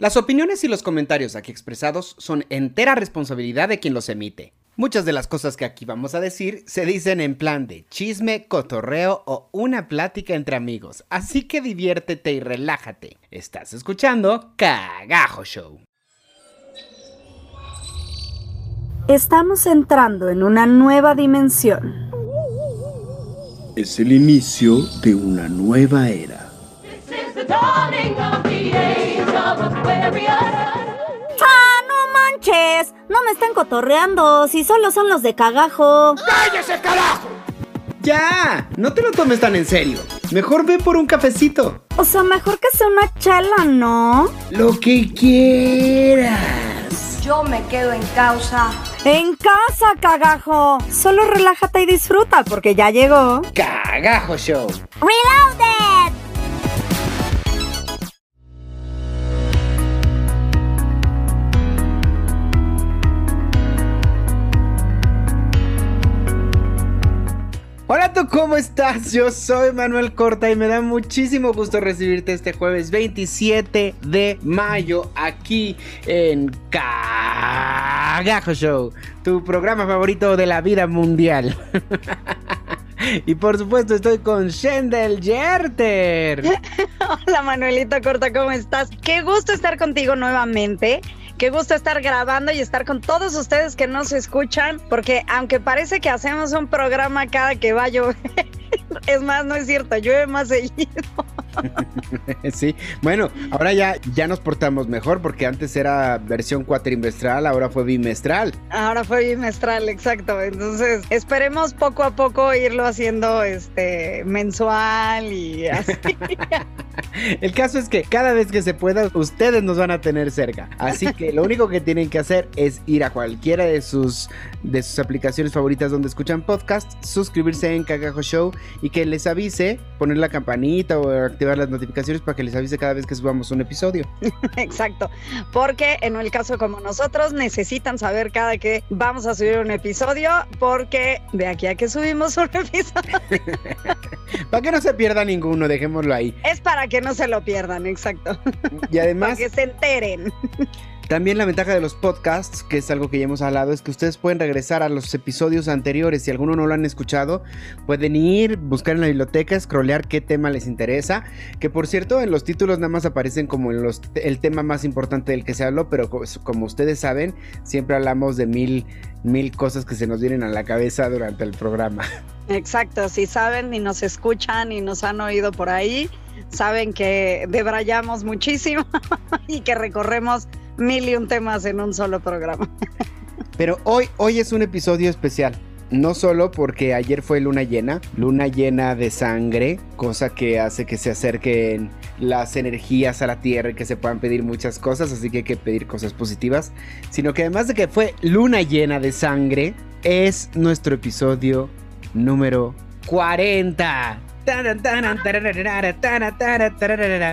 Las opiniones y los comentarios aquí expresados son entera responsabilidad de quien los emite. Muchas de las cosas que aquí vamos a decir se dicen en plan de chisme, cotorreo o una plática entre amigos, así que diviértete y relájate. Estás escuchando Cagajo Show. Estamos entrando en una nueva dimensión. Es el inicio de una nueva era. ¡Ah, no manches! No me están cotorreando, si solo son los de cagajo. ¡Cállese, carajo! ¡Ya! No te lo tomes tan en serio. Mejor ve por un cafecito. O sea, mejor que sea una chela, ¿no? Lo que quieras. Yo me quedo en causa. En casa, cagajo. Solo relájate y disfruta porque ya llegó. Cagajo Show. Reloaded. Hola, ¿tú cómo estás? Yo soy Manuel Corta y me da muchísimo gusto recibirte este jueves 27 de mayo aquí en Cagajo Show, tu programa favorito de la vida mundial. Y por supuesto estoy con Shendel Yerter. Hola Manuelito Corta, ¿cómo estás? Qué gusto estar contigo nuevamente. Qué gusto estar grabando y estar con todos ustedes que nos escuchan, porque aunque parece que hacemos un programa cada que va a llover, es más, no es cierto, llueve más seguido. sí, bueno, ahora ya, ya nos portamos mejor porque antes era versión cuatrimestral, ahora fue bimestral. Ahora fue bimestral, exacto. Entonces, esperemos poco a poco irlo haciendo este mensual y así. El caso es que cada vez que se pueda, ustedes nos van a tener cerca. Así que lo único que tienen que hacer es ir a cualquiera de sus, de sus aplicaciones favoritas donde escuchan podcast, suscribirse en Cagajo Show y que les avise, poner la campanita o activar las notificaciones para que les avise cada vez que subamos un episodio. Exacto. Porque en el caso como nosotros, necesitan saber cada que vamos a subir un episodio, porque de aquí a que subimos un episodio. para que no se pierda ninguno, dejémoslo ahí. Es para que no se lo pierdan, exacto. Y además. Para que se enteren. También la ventaja de los podcasts, que es algo que ya hemos hablado, es que ustedes pueden regresar a los episodios anteriores. Si alguno no lo han escuchado, pueden ir, buscar en la biblioteca, scrollear qué tema les interesa. Que por cierto, en los títulos nada más aparecen como el tema más importante del que se habló, pero como ustedes saben, siempre hablamos de mil, mil cosas que se nos vienen a la cabeza durante el programa. Exacto, si saben y nos escuchan y nos han oído por ahí, saben que debrayamos muchísimo y que recorremos mil y un temas en un solo programa. Pero hoy, hoy es un episodio especial. No solo porque ayer fue luna llena, luna llena de sangre, cosa que hace que se acerquen las energías a la tierra y que se puedan pedir muchas cosas, así que hay que pedir cosas positivas, sino que además de que fue luna llena de sangre, es nuestro episodio número 40.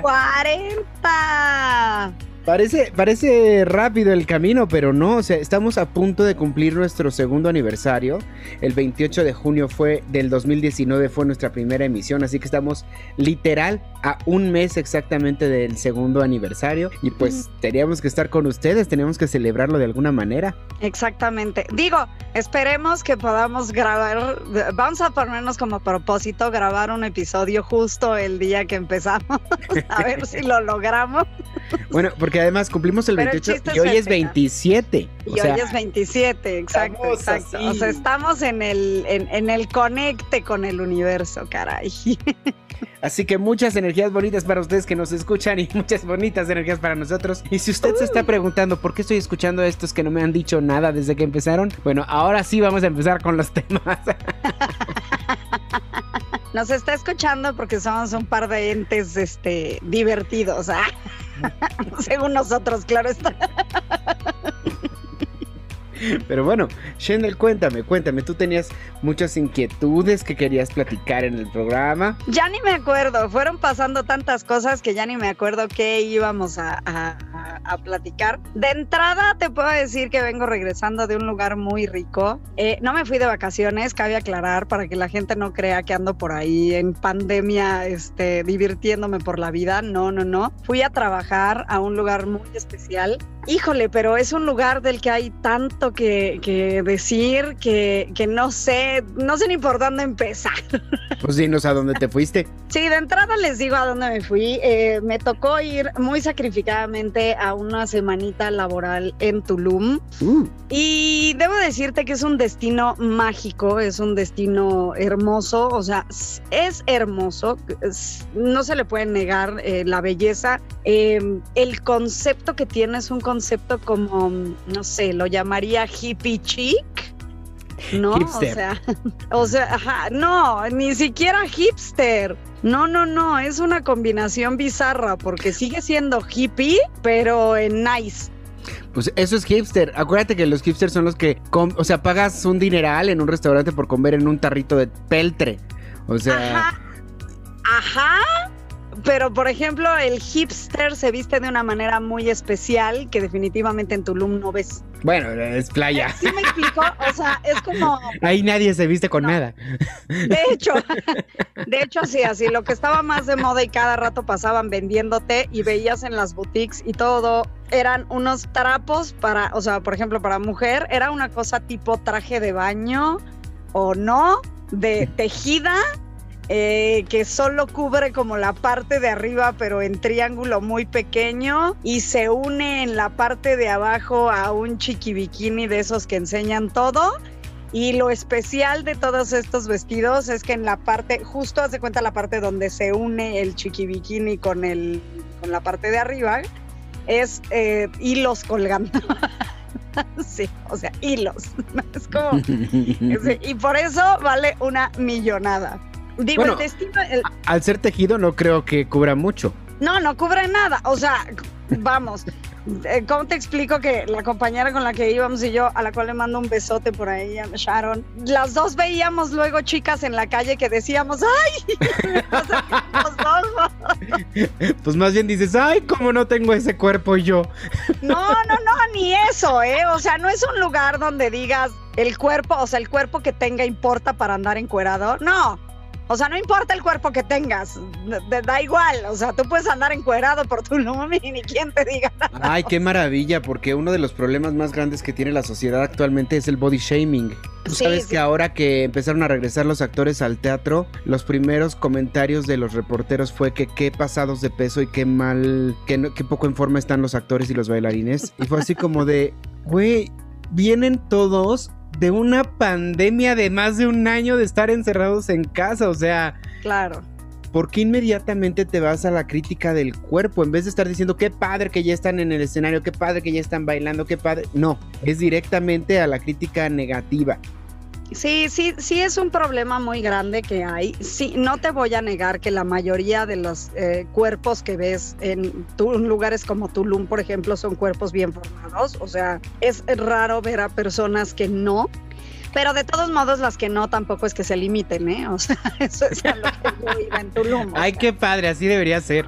40. Parece, parece rápido el camino, pero no, o sea, estamos a punto de cumplir nuestro segundo aniversario. El 28 de junio fue del 2019 fue nuestra primera emisión, así que estamos literal a un mes exactamente del segundo aniversario y pues teníamos que estar con ustedes, teníamos que celebrarlo de alguna manera. Exactamente. Digo, esperemos que podamos grabar, vamos a ponernos como propósito grabar un episodio justo el día que empezamos, a ver si lo logramos. Bueno, porque además cumplimos el 28 y hoy es 27. Y hoy es 27, exacto, exacto. O sea, estamos en el, en, en el conecte con el universo, caray. Así que muchas energías bonitas para ustedes que nos escuchan y muchas bonitas energías para nosotros. Y si usted se está preguntando por qué estoy escuchando a estos que no me han dicho nada desde que empezaron, bueno, ahora sí vamos a empezar con los temas. Nos está escuchando porque somos un par de entes este, divertidos, ¿ah? según nosotros, claro está. Pero bueno, Shendel, cuéntame, cuéntame, tú tenías muchas inquietudes que querías platicar en el programa. Ya ni me acuerdo, fueron pasando tantas cosas que ya ni me acuerdo qué íbamos a, a, a, platicar. De entrada te puedo decir que vengo regresando de un lugar muy rico. Eh, no me fui de vacaciones, cabe aclarar, para que la gente no crea que ando por ahí en pandemia, este, divirtiéndome por la vida. No, no, no. Fui a trabajar a un lugar muy especial. Híjole, pero es un lugar del que hay tanto que, que decir que, que no sé, no sé ni por dónde empezar. Pues dinos a dónde te fuiste. Sí, de entrada les digo a dónde me fui. Eh, me tocó ir muy sacrificadamente a una semanita laboral en Tulum. Uh, Y debo decirte que es un destino mágico, es un destino hermoso, o sea, es hermoso, es- no se le puede negar eh, la belleza. Eh, el concepto que tiene es un concepto como, no sé, lo llamaría hippie chic. No, Hipster. o sea, o sea, ajá, no, ni siquiera hipster. No, no, no, es una combinación bizarra porque sigue siendo hippie, pero en nice. pues eso es hipster. Acuérdate que los hipsters son los que, o sea, pagas un dineral en un restaurante por comer en un tarrito de peltre. O sea, Ajá. Ajá. Pero, por ejemplo, el hipster se viste de una manera muy especial que definitivamente en Tulum no ves. bueno, es playa. ¿Sí me explico? O sea, es como, Ahí nadie se viste con No. nada. de hecho, de hecho, sí, así, lo que estaba más de moda y cada rato pasaban vendiéndote y veías en las boutiques y todo, eran unos trapos para, o sea, por ejemplo, para mujer, era una cosa tipo traje de baño o no, de tejida eh, que solo cubre como la parte de arriba, pero en triángulo muy pequeño, y se une en la parte de abajo a un chiqui bikini de esos que enseñan todo. Y lo especial de todos estos vestidos es que en la parte, justo hace cuenta la parte donde se une el chiqui bikini con, el, con la parte de arriba, es eh, hilos colgando. sí, o sea, hilos. es como, Sí, y por eso vale una millonada. Digo, Bueno, el destino, el- Al ser tejido no creo que cubra mucho. no, no cubre nada. O sea, vamos, eh, ¿cómo te explico que la compañera con la que íbamos y yo, a la cual le mando un besote por ahí Sharon, las dos veíamos luego chicas en la calle que decíamos, ¡ay! Pues más bien dices, ay, cómo no tengo ese cuerpo yo. No, no, no, ni eso, ¿eh? O sea, no es un lugar donde digas el cuerpo, o sea, el cuerpo que tenga importa para andar encuerado. No. O sea, no importa el cuerpo que tengas, da, da igual. O sea, tú puedes andar encuerado por tu nombre y ni quien te diga nada. Ay, qué maravilla, porque uno de los problemas más grandes que tiene la sociedad actualmente es el body shaming. Tú Sí, sabes sí. que ahora que empezaron a regresar los actores al teatro, los primeros comentarios de los reporteros fue que qué pasados de peso y qué mal, que no- qué poco en forma están los actores y los bailarines. Y fue así como de, güey, vienen todos de una pandemia de más de un año de estar encerrados en casa, o sea... Claro. ¿por qué inmediatamente te vas a la crítica del cuerpo? En vez de estar diciendo, qué padre que ya están en el escenario, qué padre que ya están bailando, qué padre. No, es directamente a la crítica negativa. Sí, sí, sí es un problema muy grande que hay. Sí, no te voy a negar que la mayoría de los eh, cuerpos que ves en tu- lugares como Tulum, por ejemplo, son cuerpos bien formados. O sea, es raro ver a personas que no. Pero de todos modos, las que no tampoco es que se limiten, ¿eh? O sea, eso es a lo que yo iba en Tulum. Ay, sea. qué padre, así debería ser.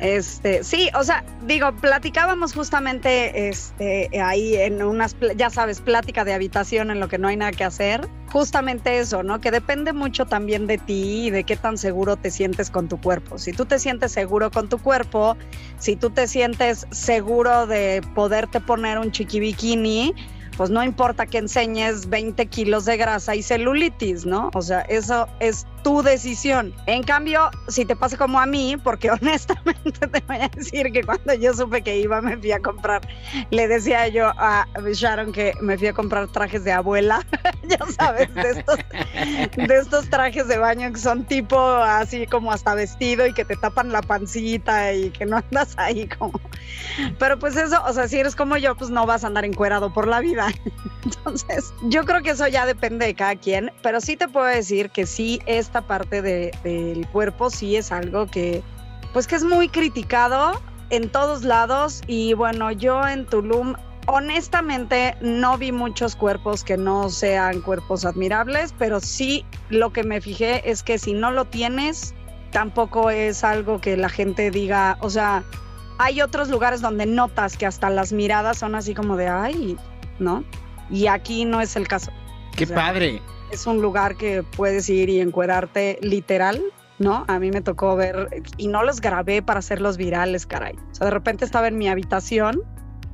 Este, sí, o sea, digo, platicábamos justamente este, ahí en unas, ya sabes, plática de habitación en lo que no hay nada que hacer. Justamente eso, ¿no? Que depende mucho también de ti y de qué tan seguro te sientes con tu cuerpo. Si tú te sientes seguro con tu cuerpo, si tú te sientes seguro de poderte poner un chiqui bikini, pues no importa que enseñes 20 kilos de grasa y celulitis, ¿no? O sea, eso es tu decisión. En cambio, si te pasa como a mí, porque honestamente te voy a decir que cuando yo supe que iba, me fui a comprar, le decía yo a Sharon que me fui a comprar trajes de abuela, ya sabes, de estos, de estos trajes de baño que son tipo así como hasta vestido y que te tapan la pancita y que no andas ahí como... Pero pues eso, o sea, si eres como yo, pues no vas a andar encuerado por la vida. Entonces, yo creo que eso ya depende de cada quien, pero sí te puedo decir que sí, esta parte de- del cuerpo sí es algo que, pues que es muy criticado en todos lados y bueno, yo en Tulum honestamente no vi muchos cuerpos que no sean cuerpos admirables, pero sí lo que me fijé es que si no lo tienes, tampoco es algo que la gente diga, o sea, hay otros lugares donde notas que hasta las miradas son así como de, ay, ¿no? Y aquí no es el caso. ¡Qué O sea, padre! Es un lugar que puedes ir y encuerarte literal, ¿no? A mí me tocó ver, y no los grabé para hacerlos virales, caray. O sea, de repente estaba en mi habitación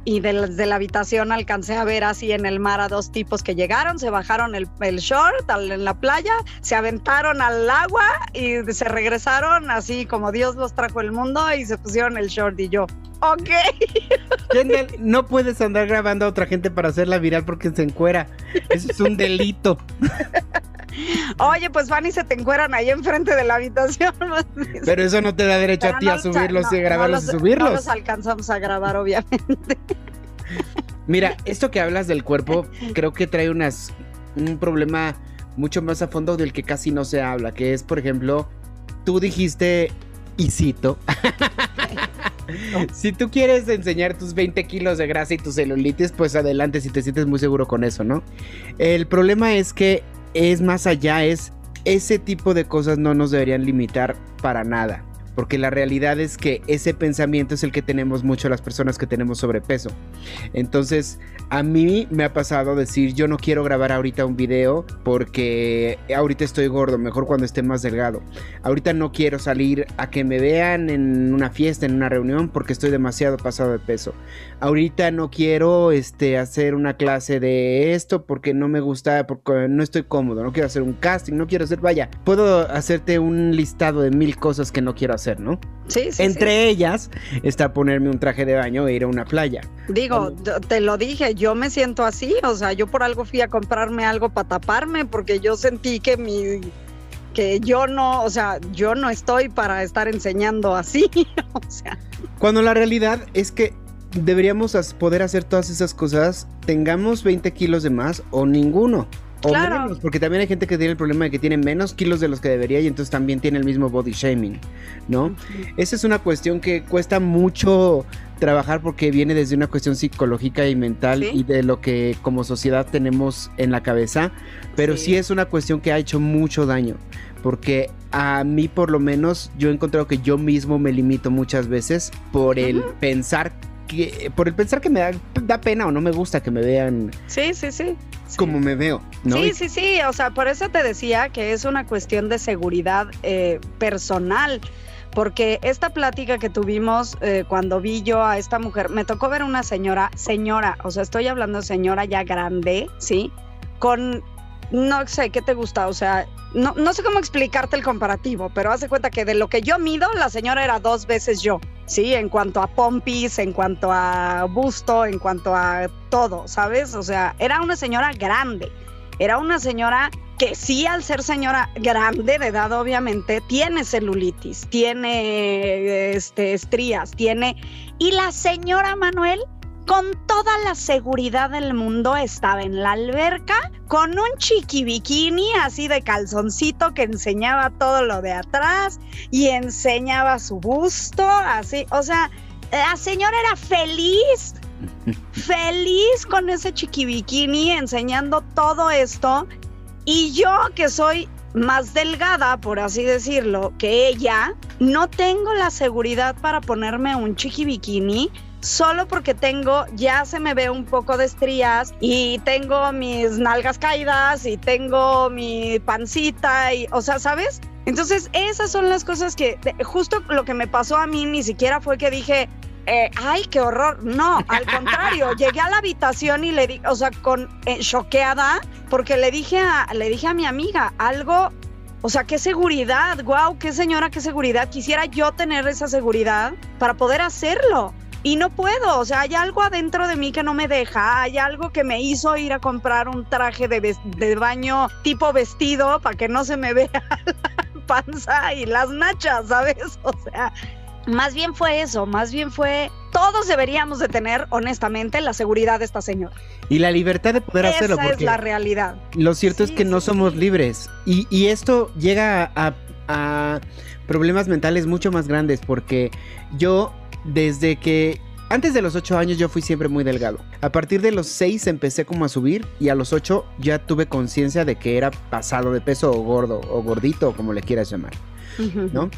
y de la, de la habitación alcancé a ver así en el mar a dos tipos que llegaron, se bajaron el, el short al- en la playa, se aventaron al agua y se regresaron así como Dios los trajo el mundo y se pusieron el short y yo, ok. Kendall, no puedes andar grabando a otra gente para hacerla viral porque se encuera. Eso es un delito. Oye, pues van y se te encueran ahí enfrente de la habitación. Pero eso no te da derecho Pero a ti a no subirlos no- y grabarlos no y los- subirlos. No los alcanzamos a grabar, obviamente. Mira, esto que hablas del cuerpo, creo que trae unas un problema mucho más a fondo del que casi no se habla, que es, por ejemplo, tú dijiste, y cito, si tú quieres enseñar tus 20 kilos de grasa y tu celulitis, pues adelante si te sientes muy seguro con eso, ¿no? El problema es que es más allá, es ese tipo de cosas no nos deberían limitar para nada. Porque la realidad es que ese pensamiento es el que tenemos mucho las personas que tenemos sobrepeso. Entonces, a mí me ha pasado decir, yo no quiero grabar ahorita un video porque ahorita estoy gordo, mejor cuando esté más delgado. Ahorita no quiero salir a que me vean en una fiesta, en una reunión, porque estoy demasiado pasado de peso. Ahorita no quiero este, hacer una clase de esto porque no me gusta, porque no estoy cómodo, no quiero hacer un casting, no quiero hacer, vaya, puedo hacerte un listado de mil cosas que no quiero hacer, ¿no? Sí, sí, Entre ellas está ponerme un traje de baño e ir a una playa. Digo, te lo dije, yo me siento así, o sea, yo por algo fui a comprarme algo para taparme porque yo sentí que mi que yo no, o sea, yo no estoy para estar enseñando así, o sea, Cuando la realidad es que deberíamos poder hacer todas esas cosas, tengamos 20 kilos de más o ninguno. O Claro. menos, porque también hay gente que tiene el problema de que tiene menos kilos de los que debería y entonces también tiene el mismo body shaming, ¿no? Esa es una cuestión que cuesta mucho trabajar porque viene desde una cuestión psicológica y mental Sí. y de lo que como sociedad tenemos en la cabeza, pero sí. Sí. es una cuestión que ha hecho mucho daño, porque a mí por lo menos yo he encontrado que yo mismo me limito muchas veces por el pensar que por el pensar que me da, da pena o no me gusta que me vean sí, sí, sí. sí. como me veo, ¿no? Sí, sí, sí, o sea, por eso te decía que es una cuestión de seguridad eh, personal, porque esta plática que tuvimos eh, cuando vi yo a esta mujer, me tocó ver una señora, señora, o sea, estoy hablando de señora ya grande, ¿sí? Con, no sé, ¿qué te gusta? O sea, no, no sé cómo explicarte el comparativo, pero haz de cuenta que de lo que yo mido, la señora era dos veces yo, ¿sí? En cuanto a pompis, en cuanto a busto, en cuanto a todo, ¿sabes? O sea, era una señora grande. Era una señora que sí, al ser señora grande de edad, obviamente, tiene celulitis, tiene este, estrías, tiene... Y la señora Manuel, con toda la seguridad del mundo, estaba en la alberca con un chiqui bikini así de calzoncito que enseñaba todo lo de atrás y enseñaba su busto, así. O sea, la señora era feliz feliz con ese chiqui bikini enseñando todo esto y yo que soy más delgada, por así decirlo, que ella, no tengo la seguridad para ponerme un chiqui bikini solo porque tengo, ya se me ve un poco de estrías y tengo mis nalgas caídas y tengo mi pancita y, o sea, ¿sabes? Entonces, esas son las cosas que, justo lo que me pasó a mí, ni siquiera fue que dije, eh, ay, qué horror. No, al contrario, llegué a la habitación y le di, o sea, con eh, choqueada, porque le dije a, le dije a mi amiga algo, o sea, qué seguridad, wow, qué señora, qué seguridad. Quisiera yo tener esa seguridad para poder hacerlo. Y no puedo, o sea, hay algo adentro de mí que no me deja, hay algo que me hizo ir a comprar un traje de, de baño tipo vestido para que no se me vea la panza y las nachas, ¿sabes? O sea, más bien fue eso, más bien fue, todos deberíamos de tener, honestamente, la seguridad de esta señora. Y la libertad de poder Esa hacerlo. es porque- la realidad. Lo cierto es Sí, que no somos sí. libres. Y, y esto llega a, a problemas mentales mucho más grandes porque yo desde que... Antes de los 8 años yo fui siempre muy delgado. A partir de los 6 empecé como a subir y a los 8 ya tuve conciencia de que era pasado de peso o gordo o gordito o como le quieras llamar. ¿no?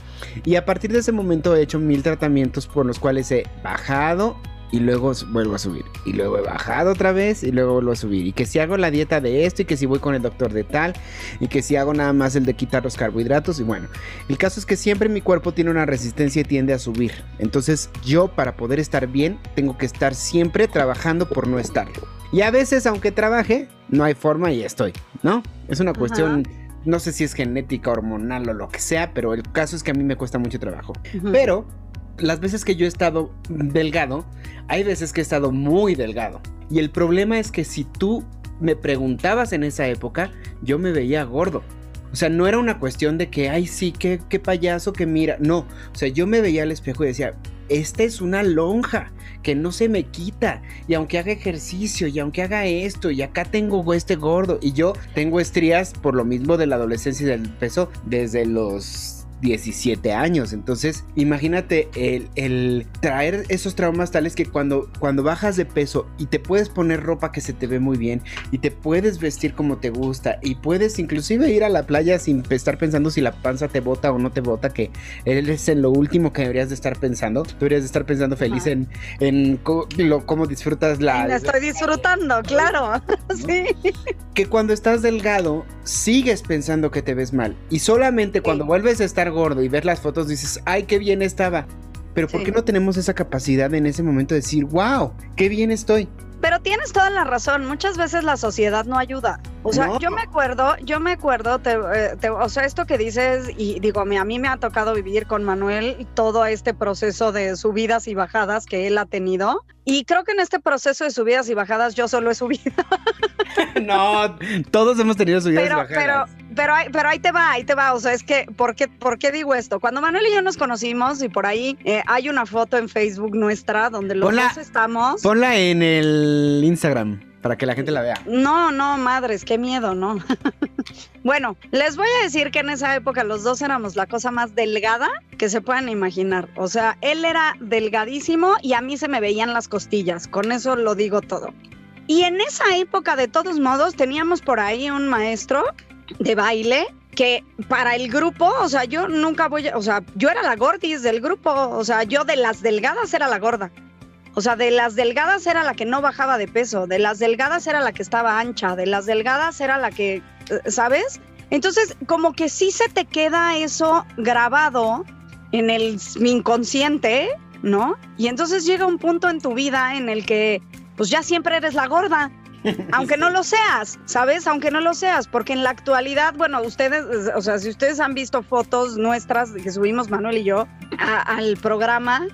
Y a partir de ese momento he hecho mil tratamientos por los cuales he bajado y luego vuelvo a subir. Y luego he bajado otra vez y luego vuelvo a subir. Y que si hago la dieta de esto y que si voy con el doctor de tal y que si hago nada más el de quitar los carbohidratos. Y bueno, el caso es que siempre mi cuerpo tiene una resistencia y tiende a subir. Entonces yo para poder estar bien tengo que estar siempre trabajando por no estarlo. Y a veces aunque trabaje, no hay forma y estoy, ¿no? Es una cuestión... No sé si es genética, hormonal o lo que sea, pero el caso es que a mí me cuesta mucho trabajo. Pero las veces que yo he estado delgado, hay veces que he estado muy delgado. Y el problema es que si tú me preguntabas en esa época, yo me veía gordo. O sea, no era una cuestión de que, ay, sí, qué, qué payaso que mira. No, o sea, yo me veía al espejo y decía, esta es una lonja que no se me quita. Y aunque haga ejercicio y aunque haga esto y acá tengo este gordo y yo tengo estrías por lo mismo de la adolescencia y del peso desde los 17 años. Entonces, imagínate el, traer esos traumas tales que cuando, cuando bajas de peso y te puedes poner ropa que se te ve muy bien y te puedes vestir como te gusta y puedes inclusive ir a la playa sin estar pensando si la panza te bota o no te bota, que es en lo último que deberías de estar pensando. Deberías de estar pensando feliz en, en cómo, disfrutas la... Me estoy disfrutando, claro. sí. Que cuando estás delgado, sigues pensando que te ves mal. Y solamente cuando vuelves a estar gordo y ver las fotos dices, ay, qué bien estaba. Pero ¿por qué no tenemos esa capacidad en ese momento de decir, wow, qué bien estoy? Pero tienes toda la razón, muchas veces la sociedad no ayuda. O sea, yo me acuerdo, yo me acuerdo, eh, o sea, esto que dices, y digo, a mí me ha tocado vivir con Manuel todo este proceso de subidas y bajadas que él ha tenido. Y creo que en este proceso de subidas y bajadas yo solo he subido. no, todos hemos tenido subidas y bajadas. Pero, pero, pero ahí te va, ahí te va. O sea, es que, ¿por qué, ¿por qué digo esto? Cuando Manuel y yo nos conocimos y por ahí eh, hay una foto en Facebook nuestra donde los dos estamos. Ponla en el Instagram para que la gente la vea. No, no, madres, qué miedo, ¿no? bueno, les voy a decir que en esa época los dos éramos la cosa más delgada que se puedan imaginar. O sea, él era delgadísimo y a mí se me veían las costillas. Con eso lo digo todo. Y en esa época, de todos modos, teníamos por ahí un maestro de baile que para el grupo, o sea, yo nunca voy, a, o sea, yo era la gordis del grupo, o sea, yo de las delgadas era la gorda. O sea, de las delgadas era la que no bajaba de peso, de las delgadas era la que estaba ancha, de las delgadas era la que, eh, ¿sabes? Entonces, como que sí se te queda eso grabado en el inconsciente, ¿no? Y entonces llega un punto en tu vida en el que, pues ya siempre eres la gorda. Aunque no lo seas, ¿sabes? Aunque no lo seas, porque en la actualidad, bueno, ustedes, o sea, si ustedes han visto fotos nuestras que subimos Manuel y yo al programa,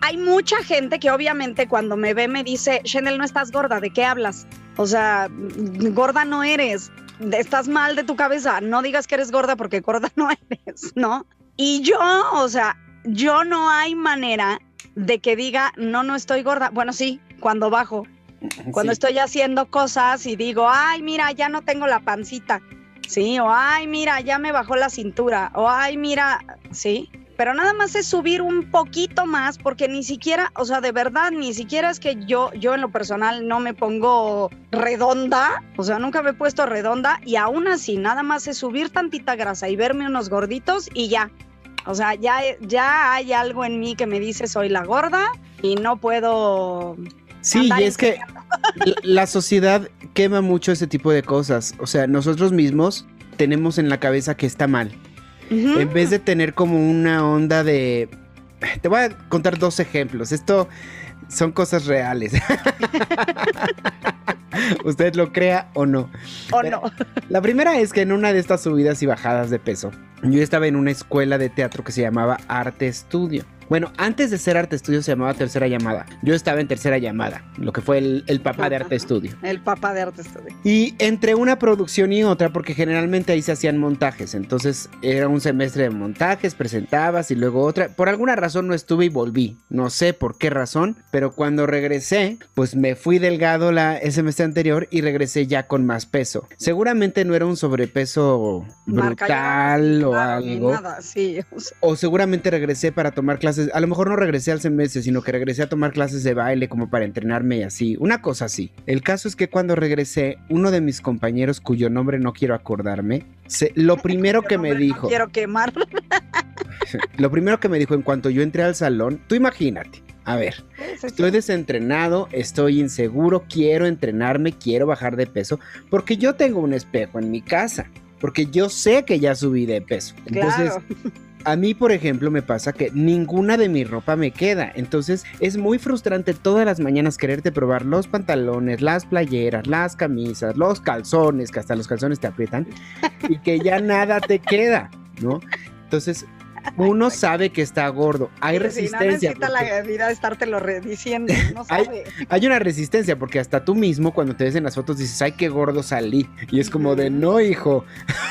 hay mucha gente que obviamente cuando me ve me dice, Chanel, no estás gorda, ¿de qué hablas? O sea, gorda no eres, estás mal de tu cabeza, no digas que eres gorda porque gorda no eres, ¿no? Y yo, o sea, yo no hay manera de que diga, no, no estoy gorda. Bueno, sí, cuando bajo, cuando estoy haciendo cosas y digo, ay, mira, ya no tengo la pancita, ¿sí? O ay, mira, ya me bajó la cintura, o ay, mira, ¿sí? Pero nada más es subir un poquito más porque ni siquiera, o sea, de verdad, ni siquiera es que yo, yo en lo personal no me pongo redonda, o sea, nunca me he puesto redonda y aún así nada más es subir tantita grasa y verme unos gorditos y ya. O sea, ya, ya hay algo en mí que me dice soy la gorda y no puedo... Sí, y es que la sociedad quema mucho ese tipo de cosas. O sea, nosotros mismos tenemos en la cabeza que está mal en vez de tener como una onda de... Te voy a contar dos ejemplos. Esto son cosas reales. Usted lo crea o no. O no. La primera es que en una de estas subidas y bajadas de peso, yo estaba en una escuela de teatro que se llamaba Arte Estudio. Bueno, antes de ser Arte Estudio se llamaba Tercera Llamada. Yo estaba en Tercera Llamada, lo que fue el, papá de Arte Estudio. El papá de Arte Estudio. Y entre una producción y otra, porque generalmente ahí se hacían montajes, entonces era un semestre de montajes, presentabas y luego otra. Por alguna razón no estuve y volví. No sé por qué razón, pero cuando regresé, pues me fui delgado la, el semestre anterior y regresé ya con más peso. Seguramente no era un sobrepeso brutal o algo. Nada, sí. O seguramente regresé para tomar clases clases, a lo mejor no regresé al semestre, sino que regresé a tomar clases de baile como para entrenarme y así, una cosa así. El caso es que cuando regresé, uno de mis compañeros, cuyo nombre no quiero acordarme, se- lo primero que me No dijo, quiero quemar. lo primero que me dijo en cuanto yo entré al salón, tú imagínate, a ver, Estoy desentrenado, estoy inseguro, quiero entrenarme, quiero bajar de peso, porque yo tengo un espejo en mi casa, porque yo sé que ya subí de peso. Entonces, Claro. a mí, por ejemplo, me pasa que ninguna de mi ropa me queda. Entonces, es muy frustrante todas las mañanas quererte probar los pantalones, las playeras, las camisas, los calzones, que hasta los calzones te aprietan, y que ya nada te queda, ¿no? Entonces, uno sabe que está gordo. Hay Sí, resistencia. no necesita porque- la vida estártelo diciendo, no sabe. hay una resistencia porque hasta tú mismo cuando te ves en las fotos dices, ay, qué gordo salí. Y es como de, no, hijo.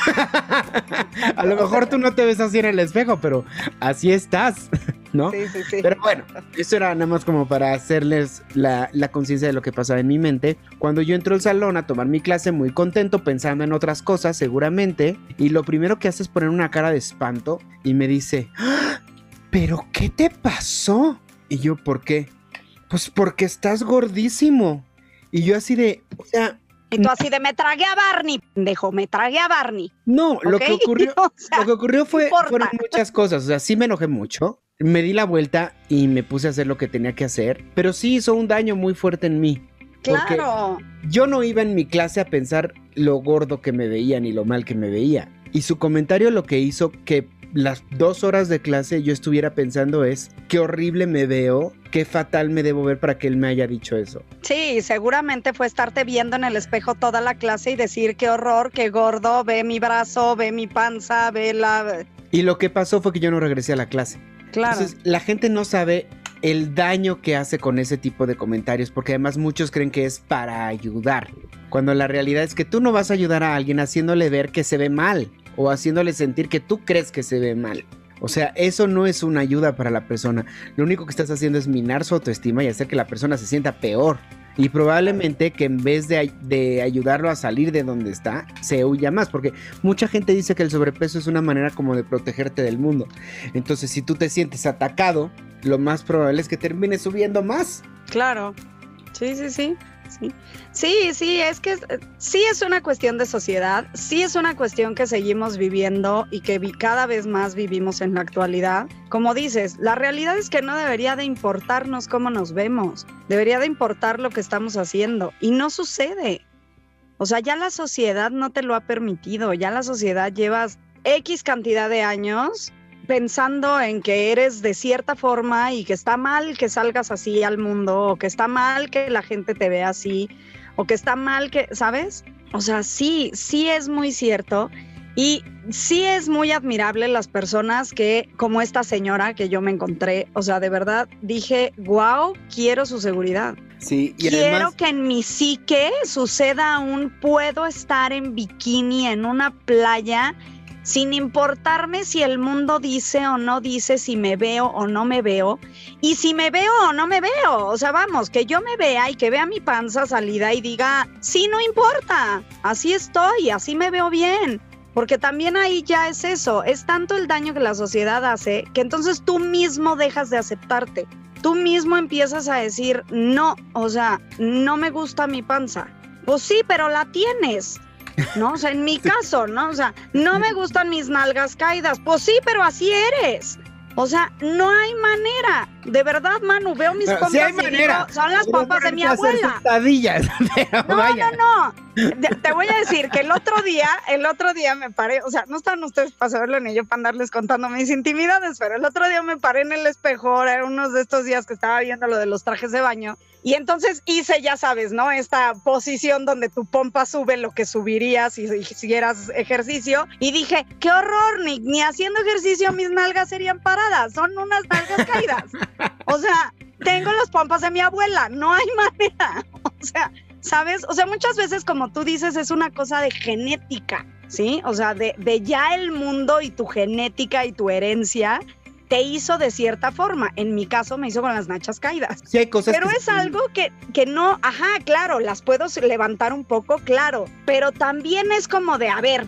A lo mejor tú no te ves así en el espejo, pero así estás, ¿no? Sí, sí, sí. Pero bueno, eso era nada más como para hacerles la, la conciencia de lo que pasaba en mi mente. Cuando yo entro al salón a tomar mi clase muy contento, pensando en otras cosas seguramente, y lo primero que hace es poner una cara de espanto y me dice, "¡Ah! ¿pero qué te pasó? Y yo, ¿por qué? Pues porque estás gordísimo. Y yo así de, o sea, Y tú así de me tragué a Barney, dejo, me tragué a Barney. no, lo que ocurrió, O sea, Lo que ocurrió fue, fueron muchas cosas. O sea, sí me enojé mucho. Me di la vuelta y me puse a hacer lo que tenía que hacer. Pero sí hizo un daño muy fuerte en mí. Claro. yo no iba en mi clase a pensar lo gordo que me veía ni lo mal que me veía. Y su comentario lo que hizo que las dos horas de clase yo estuviera pensando es qué horrible me veo, qué fatal me debo ver para que él me haya dicho eso. Sí, seguramente fue estarte viendo en el espejo toda la clase y decir qué horror, qué gordo, ve mi brazo, ve mi panza, ve la... Y lo que pasó fue que yo no regresé a la clase. Claro. Entonces, la gente no sabe el daño que hace con ese tipo de comentarios, porque además muchos creen que es para ayudar, cuando la realidad es que tú no vas a ayudar a alguien haciéndole ver que se ve mal o haciéndole sentir que tú crees que se ve mal. O sea, eso no es una ayuda para la persona. Lo único que estás haciendo es minar su autoestima y hacer que la persona se sienta peor. Y probablemente que en vez de, de ayudarlo a salir de donde está, se huya más. Porque mucha gente dice que el sobrepeso es una manera como de protegerte del mundo. Entonces, si tú te sientes atacado, lo más probable es que termines subiendo más. Claro. Sí, sí, sí. Sí, sí, sí, es que sí es una cuestión de sociedad, sí es una cuestión que seguimos viviendo y que cada vez más vivimos en la actualidad. Como dices, la realidad es que no debería de importarnos cómo nos vemos, debería de importar lo que estamos haciendo y no sucede. O sea, ya la sociedad no te lo ha permitido, ya la sociedad llevas X cantidad de años pensando en que eres de cierta forma y que está mal que salgas así al mundo o que está mal que la gente te vea así o que está mal que, ¿sabes? O sea, sí, sí es muy cierto y sí es muy admirable las personas que, como esta señora que yo me encontré, o sea, de verdad dije, wow, quiero su seguridad. Sí, y Quiero además, que en mi psique suceda un puedo estar en bikini en una playa sin importarme si el mundo dice o no dice si me veo o no me veo y si me veo o no me veo. O sea, vamos, que yo me vea y que vea mi panza salida y diga, sí, no importa, así estoy, así me veo bien. Porque también ahí ya es eso, es tanto el daño que la sociedad hace que entonces tú mismo dejas de aceptarte tú mismo empiezas a decir, no, o sea, no me gusta mi panza. Pues sí, pero la tienes. ¿No? O sea, en mi caso, ¿no? O sea, no me gustan mis nalgas caídas. Pues sí, pero así eres. O sea, no hay manera. De verdad, Manu, veo mis sí hay y digo, son las pero pompas de mi abuela. No, vaya. no, no. De- Te voy a decir que el otro día, el otro día me paré, o sea, no están ustedes para saberlo ni yo para andarles contando mis intimidades, pero el otro día me paré en el espejo, era unos de estos días que estaba viendo lo de los trajes de baño, y entonces hice, ya sabes, ¿no? Esta posición donde tu pompa sube lo que subirías si hicieras ejercicio, y dije, qué horror, ni, ni haciendo ejercicio mis nalgas serían paradas, son unas nalgas caídas. O sea, tengo las pompas de mi abuela, no hay manera. O sea, ¿sabes? O sea, muchas veces, como tú dices, es una cosa de genética, ¿sí? O sea, de, de ya el mundo y tu genética y tu herencia te hizo de cierta forma. En mi caso, me hizo con las nachas caídas. Sí hay cosas Pero que es algo que, que no, ajá, claro, las puedo levantar un poco, claro, pero también es como de, a ver,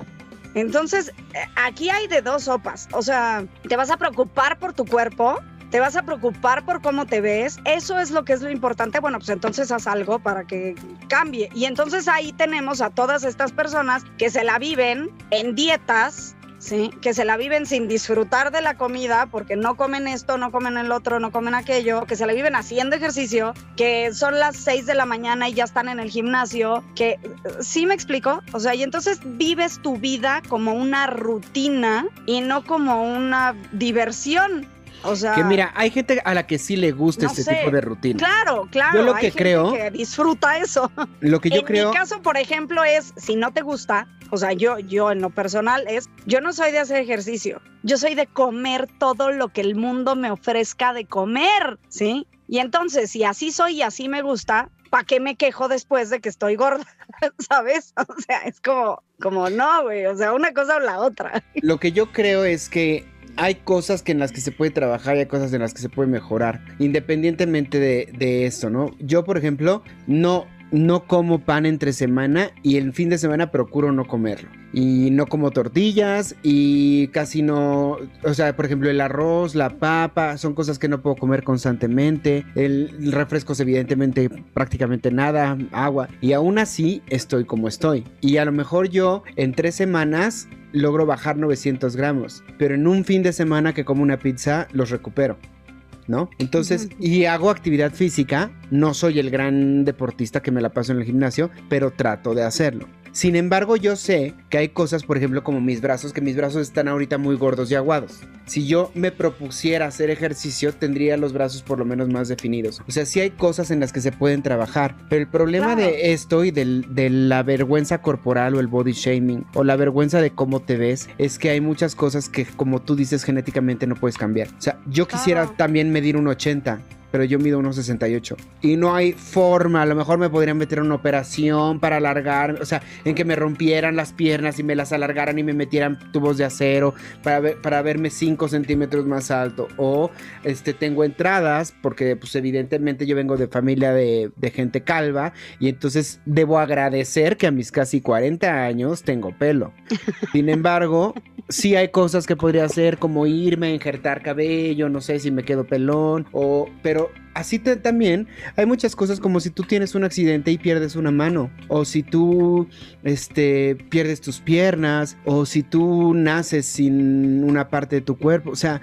entonces, eh, aquí hay de dos sopas, o sea, te vas a preocupar por tu cuerpo te vas a preocupar por cómo te ves, eso es lo que es lo importante, bueno, pues entonces haz algo para que cambie. Y entonces ahí tenemos a todas estas personas que se la viven en dietas, ¿sí? Que se la viven sin disfrutar de la comida porque no comen esto, no comen el otro, no comen aquello, que se la viven haciendo ejercicio, que son las 6 de la mañana y ya están en el gimnasio, que sí me explico, o sea, y entonces vives tu vida como una rutina y no como una diversión. O sea, que mira, hay gente a la que sí le gusta no este sé. tipo de rutina. Claro, claro. Yo lo hay que gente creo- que disfruta eso. Lo que yo en creo, mi caso, por ejemplo, es si no te gusta, o sea, yo, yo en lo personal es, yo no soy de hacer ejercicio, yo soy de comer todo lo que el mundo me ofrezca de comer, ¿sí? Y entonces, si así soy y así me gusta, ¿para qué me quejo después de que estoy gorda? ¿Sabes? O sea, es como, como no, güey, o sea, una cosa o la otra. lo que yo creo es que hay cosas que en las que se puede trabajar y hay cosas en las que se puede mejorar, independientemente de, de esto, ¿no? Yo, por ejemplo, no, no como pan entre semana y el fin de semana procuro no comerlo. Y no como tortillas y casi no, o sea, por ejemplo, el arroz, la papa, son cosas que no puedo comer constantemente. El refrescos, evidentemente, prácticamente nada, agua. Y aún así estoy como estoy. Y a lo mejor yo en tres semanas logro bajar 900 gramos, pero en un fin de semana que como una pizza los recupero. ¿No? Entonces, y hago actividad física, no soy el gran deportista que me la paso en el gimnasio, pero trato de hacerlo. Sin embargo, yo sé que hay cosas, por ejemplo, como mis brazos, que mis brazos están ahorita muy gordos y aguados. Si yo me propusiera hacer ejercicio, tendría los brazos por lo menos más definidos. O sea, sí hay cosas en las que se pueden trabajar, pero el problema Claro. de esto y del- de la vergüenza corporal o el body shaming o la vergüenza de cómo te ves es que hay muchas cosas que, como tú dices, genéticamente no puedes cambiar. O sea, yo quisiera Claro. también medir un 80 pero yo mido unos 68. Y no hay forma, a lo mejor me podrían meter una operación para alargar, o sea, en que me rompieran las piernas y me las alargaran y me metieran tubos de acero para, ver- para verme 5 centímetros más alto. O este, tengo entradas, porque pues evidentemente yo vengo de familia de, de gente calva y entonces debo agradecer que a mis casi 40 años tengo pelo. Sin embargo, sí hay cosas que podría hacer como irme a injertar cabello, no sé si me quedo pelón o pero así te- también hay muchas cosas como si tú tienes un accidente y pierdes una mano o si tú este pierdes tus piernas o si tú naces sin una parte de tu cuerpo, o sea,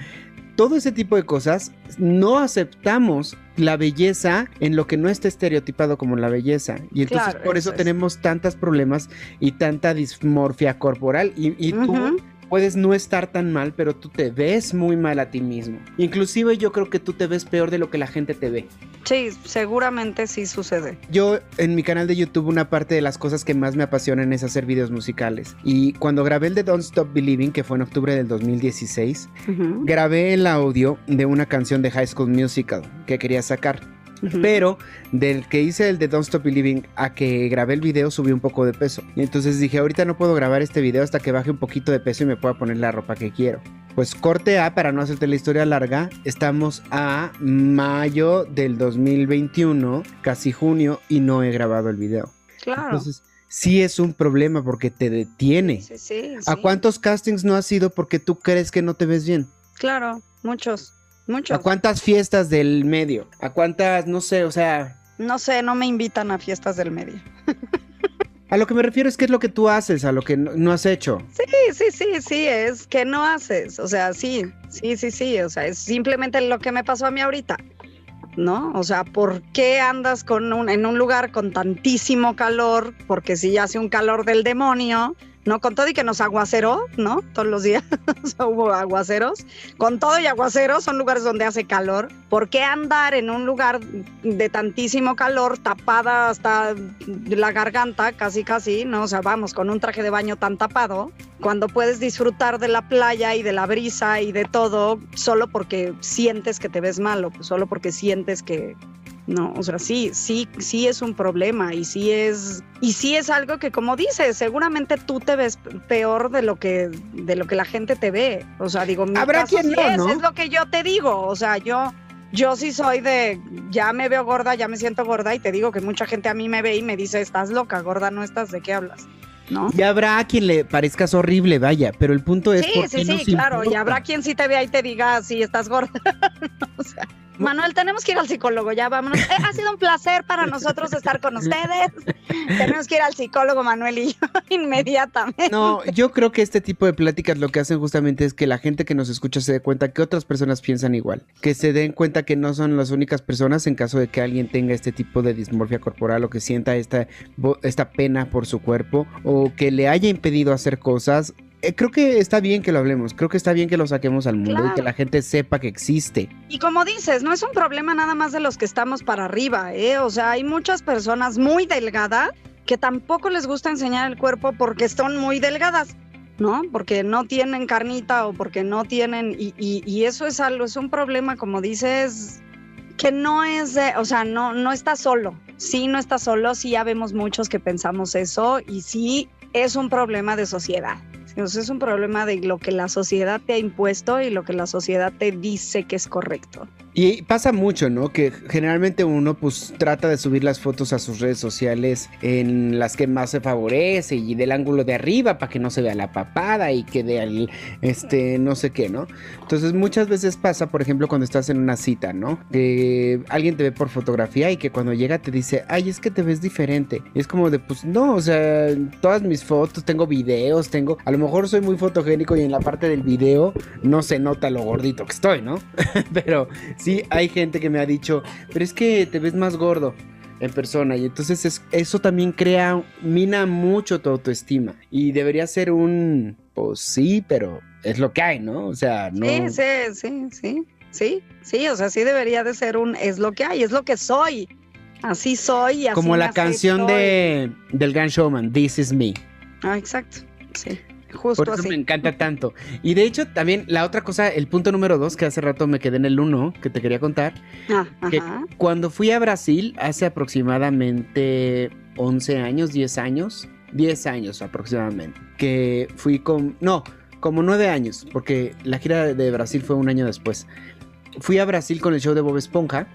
todo ese tipo de cosas no aceptamos la belleza en lo que no está estereotipado como la belleza. Y entonces Claro, por eso eso es. tenemos tantos problemas y tanta dismorfia corporal. Y, y tú. Puedes no estar tan mal, pero tú te ves muy mal a ti mismo. Inclusive yo creo que tú te ves peor de lo que la gente te ve. Sí, seguramente sí sucede. Yo en mi canal de YouTube una parte de las cosas que más me apasionan es hacer videos musicales. Y cuando grabé el de Don't Stop Believing, que fue en octubre del 2016, Ujú, grabé el audio de una canción de High School Musical que quería sacar. Pero del que hice el de Don't Stop Believing a que grabé el video subí un poco de peso. Y entonces dije, ahorita no puedo grabar este video hasta que baje un poquito de peso y me pueda poner la ropa que quiero. Pues corte A, para no hacerte la historia larga, estamos a mayo del 2021, casi junio, y no he grabado el video. Claro. Entonces, sí es un problema porque te detiene. Sí, sí, ¿A sí. cuántos castings no has ido porque tú crees que no te ves bien? Claro, muchos, ¿A cuántas fiestas del medio? ¿A cuántas, no sé, o sea, No sé, no me invitan a fiestas del medio. A lo que me refiero es qué es lo que tú haces, a lo que no, no has hecho. Sí, sí, sí, sí, es que no haces. O sea, sí, sí, sí, sí. O sea, es simplemente lo que me pasó a mí ahorita. ¿No? O sea, ¿por qué andas con un- en un lugar con tantísimo calor? Porque si hace un calor del demonio, ¿no? Con todo y que nos aguaceró, ¿no? Todos los días hubo aguaceros. Con todo y aguaceros son lugares donde hace calor. ¿Por qué andar en un lugar de tantísimo calor, tapada hasta la garganta, casi, casi, ¿no? O sea, vamos, con un traje de baño tan tapado, cuando puedes disfrutar de la playa y de la brisa y de todo, solo porque sientes que te ves malo, pues solo porque sientes que, no, o sea, sí, sí, sí es un problema y sí es, y sí es algo que como dices, seguramente tú te ves peor de lo que, de lo que la gente te ve. O sea, digo, mi Habrá caso quien sí no, es, ¿no? es lo que yo te digo. O sea, yo, yo sí soy de, ya me veo gorda, ya me siento gorda y te digo que mucha gente a mí me ve y me dice, estás loca, gorda, no estás, ¿de qué hablas? ¿no? Y habrá a quien le parezcas horrible, vaya, pero el punto es... Sí, ¿por sí, sí, claro. Y habrá quien sí te vea y te diga si estás gorda. O sea, Manuel, tenemos que ir al psicólogo, ya vámonos. Eh, ha sido un placer para nosotros estar con ustedes. tenemos que ir al psicólogo, Manuel y yo, inmediatamente. No, yo creo que este tipo de pláticas lo que hacen justamente es que la gente que nos escucha se dé cuenta que otras personas piensan igual, que se den cuenta que no son las únicas personas en caso de que alguien tenga este tipo de dismorfia corporal o que sienta esta, esta pena por su cuerpo o que le haya impedido hacer cosas. Eh, creo que está bien que lo hablemos, creo que está bien que lo saquemos al mundo y que la gente sepa que existe. Y como dices, no es un problema nada más de los que estamos para arriba, ¿eh? O sea, hay muchas personas muy delgadas que tampoco les gusta enseñar el cuerpo porque son muy delgadas, ¿no? Porque no tienen carnita o porque no tienen... Y, y- y eso es algo, es un problema, como dices, que no es, de- o sea, no, no está solo. Sí, no está solo, sí ya vemos muchos que pensamos eso y sí es un problema de sociedad. Entonces es un problema de lo que la sociedad te ha impuesto y lo que la sociedad te dice que es correcto. Y pasa mucho, ¿no? Que generalmente uno pues trata de subir las fotos a sus redes sociales en las que más se favorece y del ángulo de arriba para que no se vea la papada y que de al, este no sé qué, ¿no? Entonces muchas veces pasa, por ejemplo, cuando estás en una cita, ¿no? Que alguien te ve por fotografía y que cuando llega te dice, ay, es que te ves diferente. Y es como de, pues no, o sea, todas mis fotos, tengo videos, tengo, a lo soy muy fotogénico y en la parte del video no se nota lo gordito que estoy, ¿no? Pero sí hay gente que me ha dicho, pero es que te ves más gordo en persona y entonces es- eso también crea, mina mucho tu autoestima y debería ser un, pues sí, pero es lo que hay, ¿no? O sea, no... Sí, sí, sí, sí, sí, sí, o sea, sí debería de ser un, es lo que hay, es lo que soy, así soy y así Como la canción de, del Gran Showman, This Is Me. Ah, exacto, sí, justo Por eso así. me encanta tanto. Y de hecho, también la otra cosa, el punto número dos, que hace rato me quedé en el uno, que te quería contar, Ah, que ajá. cuando fui a Brasil hace aproximadamente 11 años, 10 años, 10 años aproximadamente, que fui con, no, como 9 años, porque la gira de Brasil fue un año después. Fui a Brasil con el show de Bob Esponja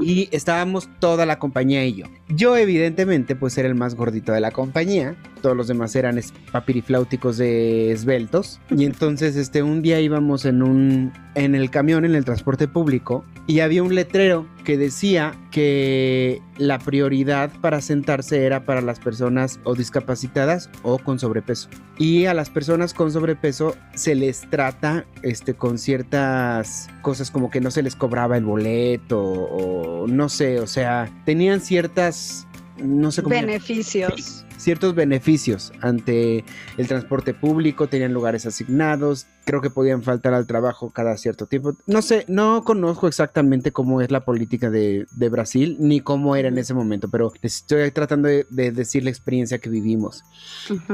Y estábamos toda la compañía y yo. Yo evidentemente pues era el más gordito de la compañía, todos los demás eran papirifláuticos de esbeltos. Y entonces este un día íbamos en un en el camión en el transporte público y había un letrero que decía que la prioridad para sentarse era para las personas o discapacitadas o con sobrepeso. Y a las personas con sobrepeso se les trata este con ciertas cosas como que no se les cobraba el boleto o no sé, o sea, tenían ciertas no sé cómo Beneficios. ciertos beneficios ante el transporte público, tenían lugares asignados, creo que podían faltar al trabajo cada cierto tiempo. No sé, no conozco exactamente cómo es la política de, de Brasil ni cómo era en ese momento, pero les estoy tratando de, de decir la experiencia que vivimos.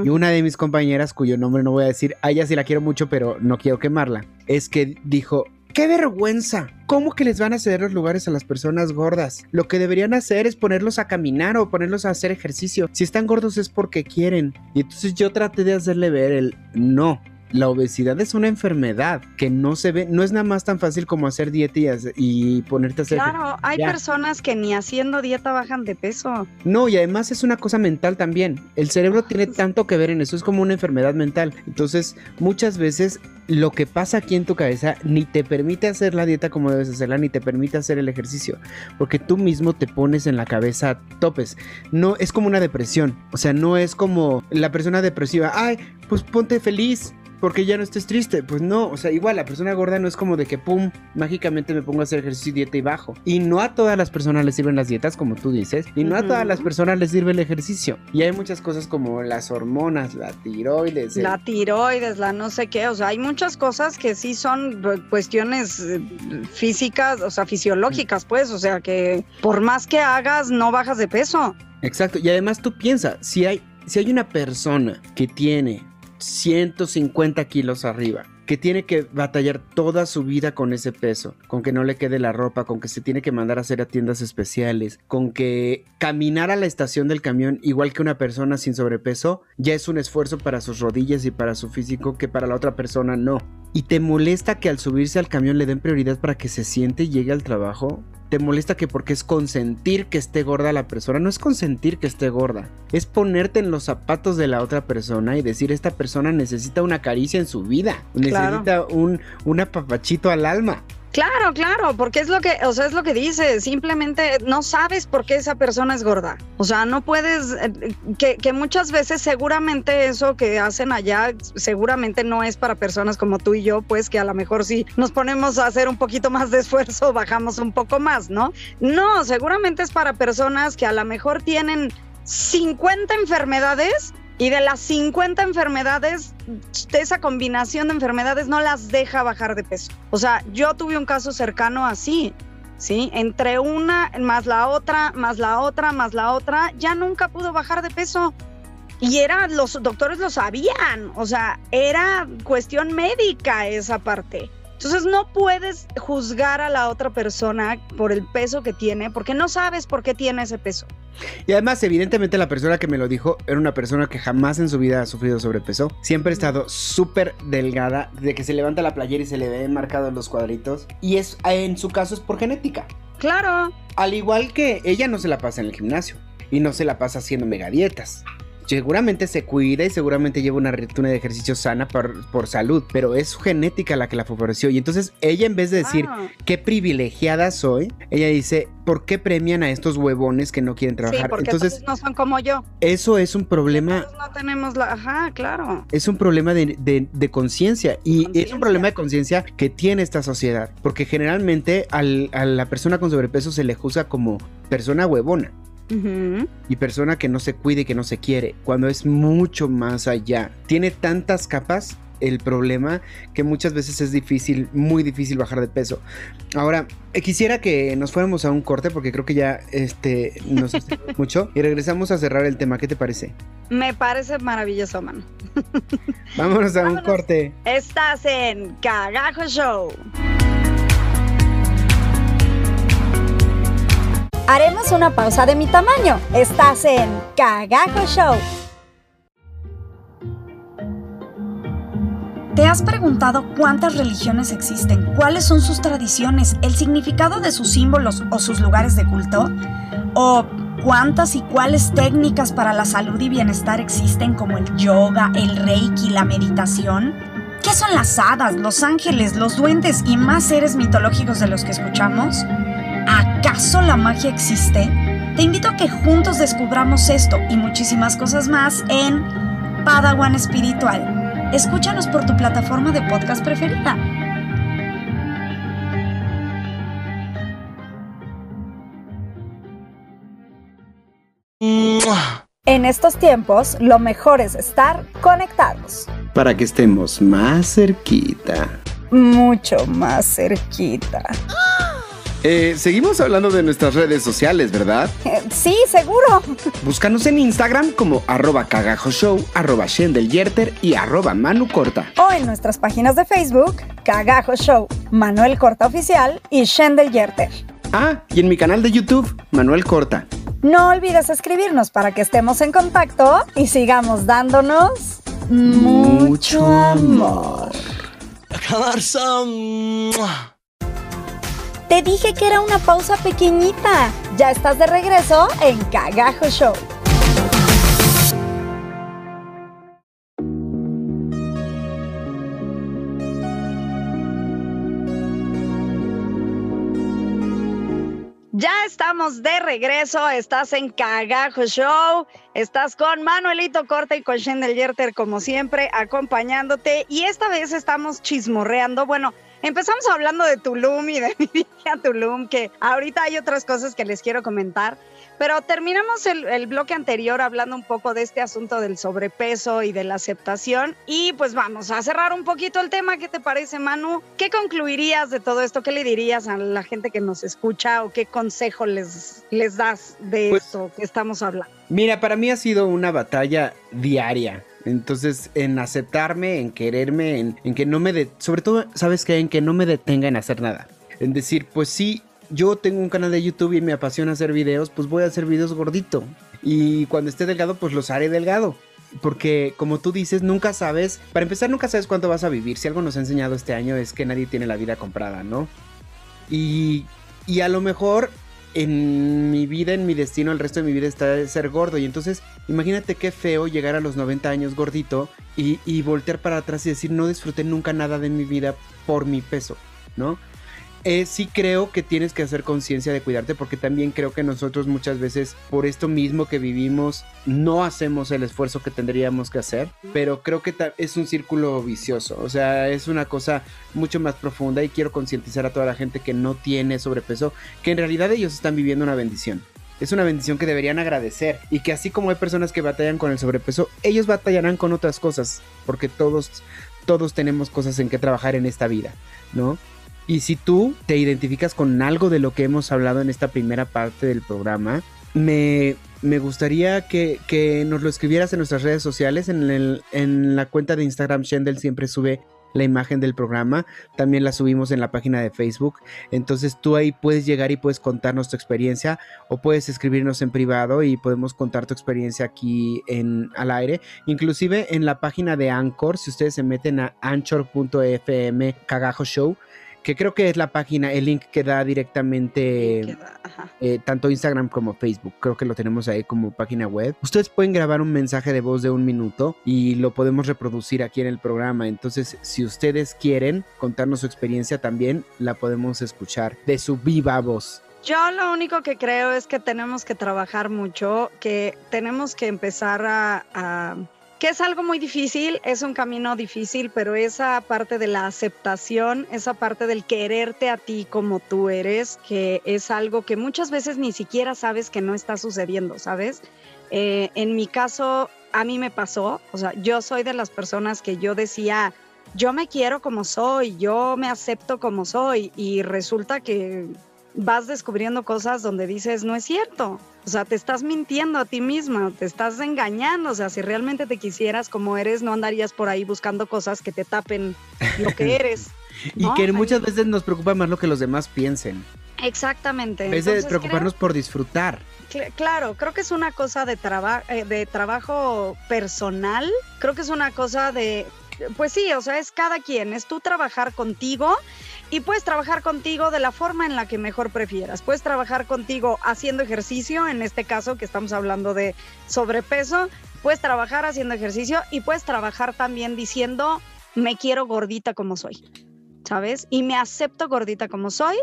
Y una de mis compañeras, cuyo nombre no voy a decir, a ella sí la quiero mucho, pero no quiero quemarla, es que dijo, ¡qué vergüenza! ¿Cómo que les van a ceder los lugares a las personas gordas? Lo que deberían hacer es ponerlos a caminar o ponerlos a hacer ejercicio. Si están gordos es porque quieren. Y entonces yo traté de hacerle ver el no. La obesidad es una enfermedad que no se ve, no es nada más tan fácil como hacer dieta y, ponerte a hacer Claro, hay Ya. personas que ni haciendo dieta bajan de peso. No, y además es una cosa mental también. El cerebro tiene tanto que ver en eso, es como una enfermedad mental. Entonces, muchas veces lo que pasa aquí en tu cabeza ni te permite hacer la dieta como debes hacerla, ni te permite hacer el ejercicio, porque tú mismo te pones en la cabeza topes. No es como una depresión, o sea, no es como la persona depresiva, ay, pues ponte feliz. Porque ya no estés triste, pues no, o sea, igual la persona gorda no es como de que pum, mágicamente me pongo a hacer ejercicio y dieta y bajo. Y no a todas las personas les sirven las dietas, como tú dices, y no a todas las personas les sirve el ejercicio. Y hay muchas cosas como las hormonas, la tiroides, el- La tiroides, la no sé qué, o sea, hay muchas cosas que sí son eh, cuestiones eh, físicas, o sea, fisiológicas, pues, o sea, que por más que hagas, no bajas de peso. Exacto, y además tú piensas, si hay, si hay una persona que tiene 150 kilos arriba, que tiene que batallar toda su vida con ese peso, con que no le quede la ropa, con que se tiene que mandar a hacer a tiendas especiales, con que caminar a la estación del camión igual que una persona sin sobrepeso, ya es un esfuerzo para sus rodillas y para su físico que para la otra persona no. Y te molesta que al subirse al camión le den prioridad para que se siente y llegue al trabajo, te molesta que porque es consentir que esté gorda la persona. No es consentir que esté gorda. Es ponerte en los zapatos de la otra persona y decir esta persona necesita una caricia en su vida. Necesita un, un apapachito al alma. Claro, claro, porque es lo que, o sea, es lo que dice, simplemente no sabes por qué esa persona es gorda. O sea, no puedes, eh, que, que, muchas veces seguramente eso que hacen allá, seguramente no es para personas como tú y yo, pues que a lo mejor si nos ponemos a hacer un poquito más de esfuerzo, bajamos un poco más, ¿no? No, seguramente es para personas que a lo mejor tienen 50 enfermedades y de las 50 enfermedades, de esa combinación de enfermedades no las deja bajar de peso. O sea, yo tuve un caso cercano así, ¿sí? Entre una, más la otra, más la otra, más la otra, ya nunca pudo bajar de peso. Y era, los doctores lo sabían, o sea, era cuestión médica esa parte. Entonces no puedes juzgar a la otra persona por el peso que tiene, porque no sabes por qué tiene ese peso. Y además, evidentemente, la persona que me lo dijo era una persona que jamás en su vida ha sufrido sobrepeso. Siempre ha estado súper delgada, de que se levanta la playera y se le ve marcado los cuadritos. Y es, en su caso, es por genética. Claro. Al igual que ella no se la pasa en el gimnasio y no se la pasa haciendo megadietas seguramente se cuida y seguramente lleva una rutina de ejercicio sana por, por, salud, pero es su genética la que la favoreció. Y entonces ella en vez de decir Ah. qué privilegiada soy, ella dice, ¿por qué premian a estos huevones que no quieren Sí, trabajar? porque entonces, no son como yo. eso es un problema Entonces no tenemos la, ajá, claro. es un problema de, de- de conciencia y es un problema de conciencia que tiene esta sociedad, porque generalmente al- a la persona con sobrepeso se le juzga como persona huevona Y persona que no se cuide y que no se quiere, cuando es mucho más allá. Tiene tantas capas el problema que muchas veces es difícil, muy difícil bajar de peso. Ahora, eh, quisiera que nos fuéramos a un corte porque creo que ya este, nos mucho y regresamos a cerrar el tema. ¿Qué te parece? Me parece maravilloso, mano. Vámonos a un corte. Estás en Cagajo Show. Haremos una pausa de mi tamaño. Estás en Cagajo Show. ¿Te has preguntado cuántas religiones existen? ¿Cuáles son sus tradiciones? ¿El significado de sus símbolos o sus lugares de culto? ¿O cuántas y cuáles técnicas para la salud y bienestar existen como el yoga, el reiki, la meditación? ¿Qué son las hadas, los ángeles, los duendes y más seres mitológicos de los que escuchamos? ¿Acaso la magia existe? Te invito a que juntos descubramos esto y muchísimas cosas más en Padawan Espiritual. Escúchanos por tu plataforma de podcast preferida. En estos tiempos, lo mejor es estar conectados. Para que estemos más cerquita. Mucho más cerquita. Eh, seguimos hablando de nuestras redes sociales, ¿verdad? Eh, sí, seguro. Búscanos en Instagram como arroba cagajoshow, arroba shendeljерter y arroba manucorta. O en nuestras páginas de Facebook, Cagajo Show, Manuel Corta Oficial y Shendel Yerter. Ah, y en mi canal de YouTube, Manuel Corta. No olvides escribirnos para que estemos en contacto y sigamos dándonos mucho amor. Te dije que era una pausa pequeñita. Ya estás de regreso en Cagajo Show. Ya estamos de regreso, estás en Cagajo Show, estás con Manuelito Corta y con Shendel Yerter como siempre acompañándote y esta vez estamos chismorreando, bueno, empezamos hablando de Tulum y de mi viaje a Tulum, que ahorita hay otras cosas que les quiero comentar, pero terminamos el, el bloque anterior hablando un poco de este asunto del sobrepeso y de la aceptación y pues vamos a cerrar un poquito el tema, ¿qué te parece Manu? ¿Qué concluirías de todo esto? ¿Qué le dirías a la gente que nos escucha o qué consejo les, les das de Pues- esto que estamos hablando? Mira, para mí ha sido una batalla diaria. Entonces, en aceptarme, en quererme, en, en que no me de... Sobre todo, ¿sabes qué? En que no me detenga en hacer nada. En decir, pues sí, yo tengo un canal de YouTube y me apasiona hacer videos, pues voy a hacer videos gordito. Y cuando esté delgado, pues los haré delgado. porque como tú dices, nunca sabes, para empezar nunca sabes cuánto vas a vivir. Si algo nos ha enseñado este año es que nadie tiene la vida comprada, ¿no? Y, y a lo mejor en mi vida, en mi destino, el resto de mi vida está ser gordo. Y entonces, imagínate qué feo llegar a los 90 años gordito y, y voltear para atrás y decir, no disfruté nunca nada de mi vida por mi peso, ¿no? Eh, sí creo que tienes que hacer conciencia de cuidarte porque también creo que nosotros muchas veces por esto mismo que vivimos no hacemos el esfuerzo que tendríamos que hacer, pero creo que es un círculo vicioso, o sea, es una cosa mucho más profunda y quiero concientizar a toda la gente que no tiene sobrepeso, que en realidad ellos están viviendo una bendición. Es una bendición que deberían agradecer y que así como hay personas que batallan con el sobrepeso, ellos batallarán con otras cosas, porque todos todos tenemos cosas en que trabajar en esta vida, ¿no? Y si tú te identificas con algo de lo que hemos hablado en esta primera parte del programa, me, gustaría que, nos lo escribieras en nuestras redes sociales. En, en la cuenta de Instagram, Shendel siempre sube la imagen del programa. También la subimos en la página de Facebook. Entonces tú ahí puedes llegar y puedes contarnos tu experiencia o puedes escribirnos en privado y podemos contar tu experiencia aquí en al aire. Inclusive en la página de Anchor, si ustedes se meten a anchor.fm cagajo show que creo que es la página, el link que da directamente eh, tanto Instagram como Facebook. Creo que lo tenemos ahí como página web. Ustedes pueden grabar un mensaje de voz de un minuto y lo podemos reproducir aquí en el programa. Entonces, si ustedes quieren contarnos su experiencia también, la podemos escuchar de su viva voz. Yo lo único que creo es que tenemos que trabajar mucho, que tenemos que empezar a que es algo muy difícil, es un camino difícil, pero esa parte de la aceptación, esa parte del quererte a ti como tú eres, que es algo que muchas veces ni siquiera sabes que no está sucediendo, ¿sabes? Eh, en mi caso, a mí me pasó, o sea, yo soy de las personas que yo decía, yo me quiero como soy, yo me acepto como soy, y resulta que vas descubriendo cosas donde dices, no es cierto. O sea, te estás mintiendo a ti misma, te estás engañando. O sea, si realmente te quisieras como eres, no andarías por ahí buscando cosas que te tapen lo que eres. y que muchas veces nos preocupa más lo que los demás piensen. Exactamente. En vez de preocuparnos por disfrutar. claro, creo que es una cosa de, eh, de trabajo personal. Creo que es una cosa de, pues sí, o sea, es cada quien, es tú trabajar contigo y puedes trabajar contigo de la forma en la que mejor prefieras. Puedes trabajar contigo haciendo ejercicio, en este caso que estamos hablando de sobrepeso, puedes trabajar haciendo ejercicio y puedes trabajar también diciendo, me quiero gordita como soy, ¿sabes? Y me acepto gordita como soy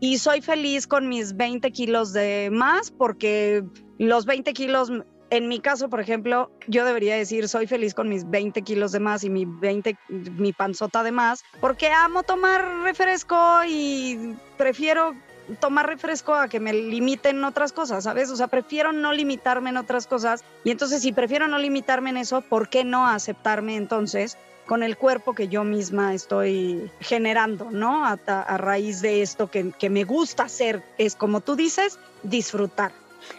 y soy feliz con mis 20 kilos de más porque los 20 kilos en mi caso, por ejemplo, yo debería decir, soy feliz con mis 20 kilos de más y mi 20, mi panzota de más, porque amo tomar refresco y prefiero tomar refresco a que me limiten otras cosas, ¿sabes? O sea, prefiero no limitarme en otras cosas. Y entonces, si prefiero no limitarme en eso, ¿por qué no aceptarme entonces con el cuerpo que yo misma estoy generando, ¿no? A, raíz de esto que, que me gusta hacer, es como tú dices, disfrutar.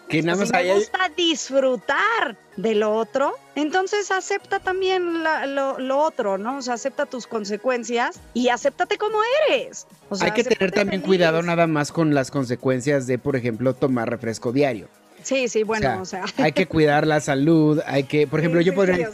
Que nada más si me gusta disfrutar de lo otro, entonces acepta también lo, otro, ¿no? O sea, acepta tus consecuencias y acéptate como eres. Hay que tener también cuidado nada más con las consecuencias de, por ejemplo, tomar refresco diario. Sí, sí, bueno, o sea. hay que cuidar la salud, hay que, por ejemplo, yo podría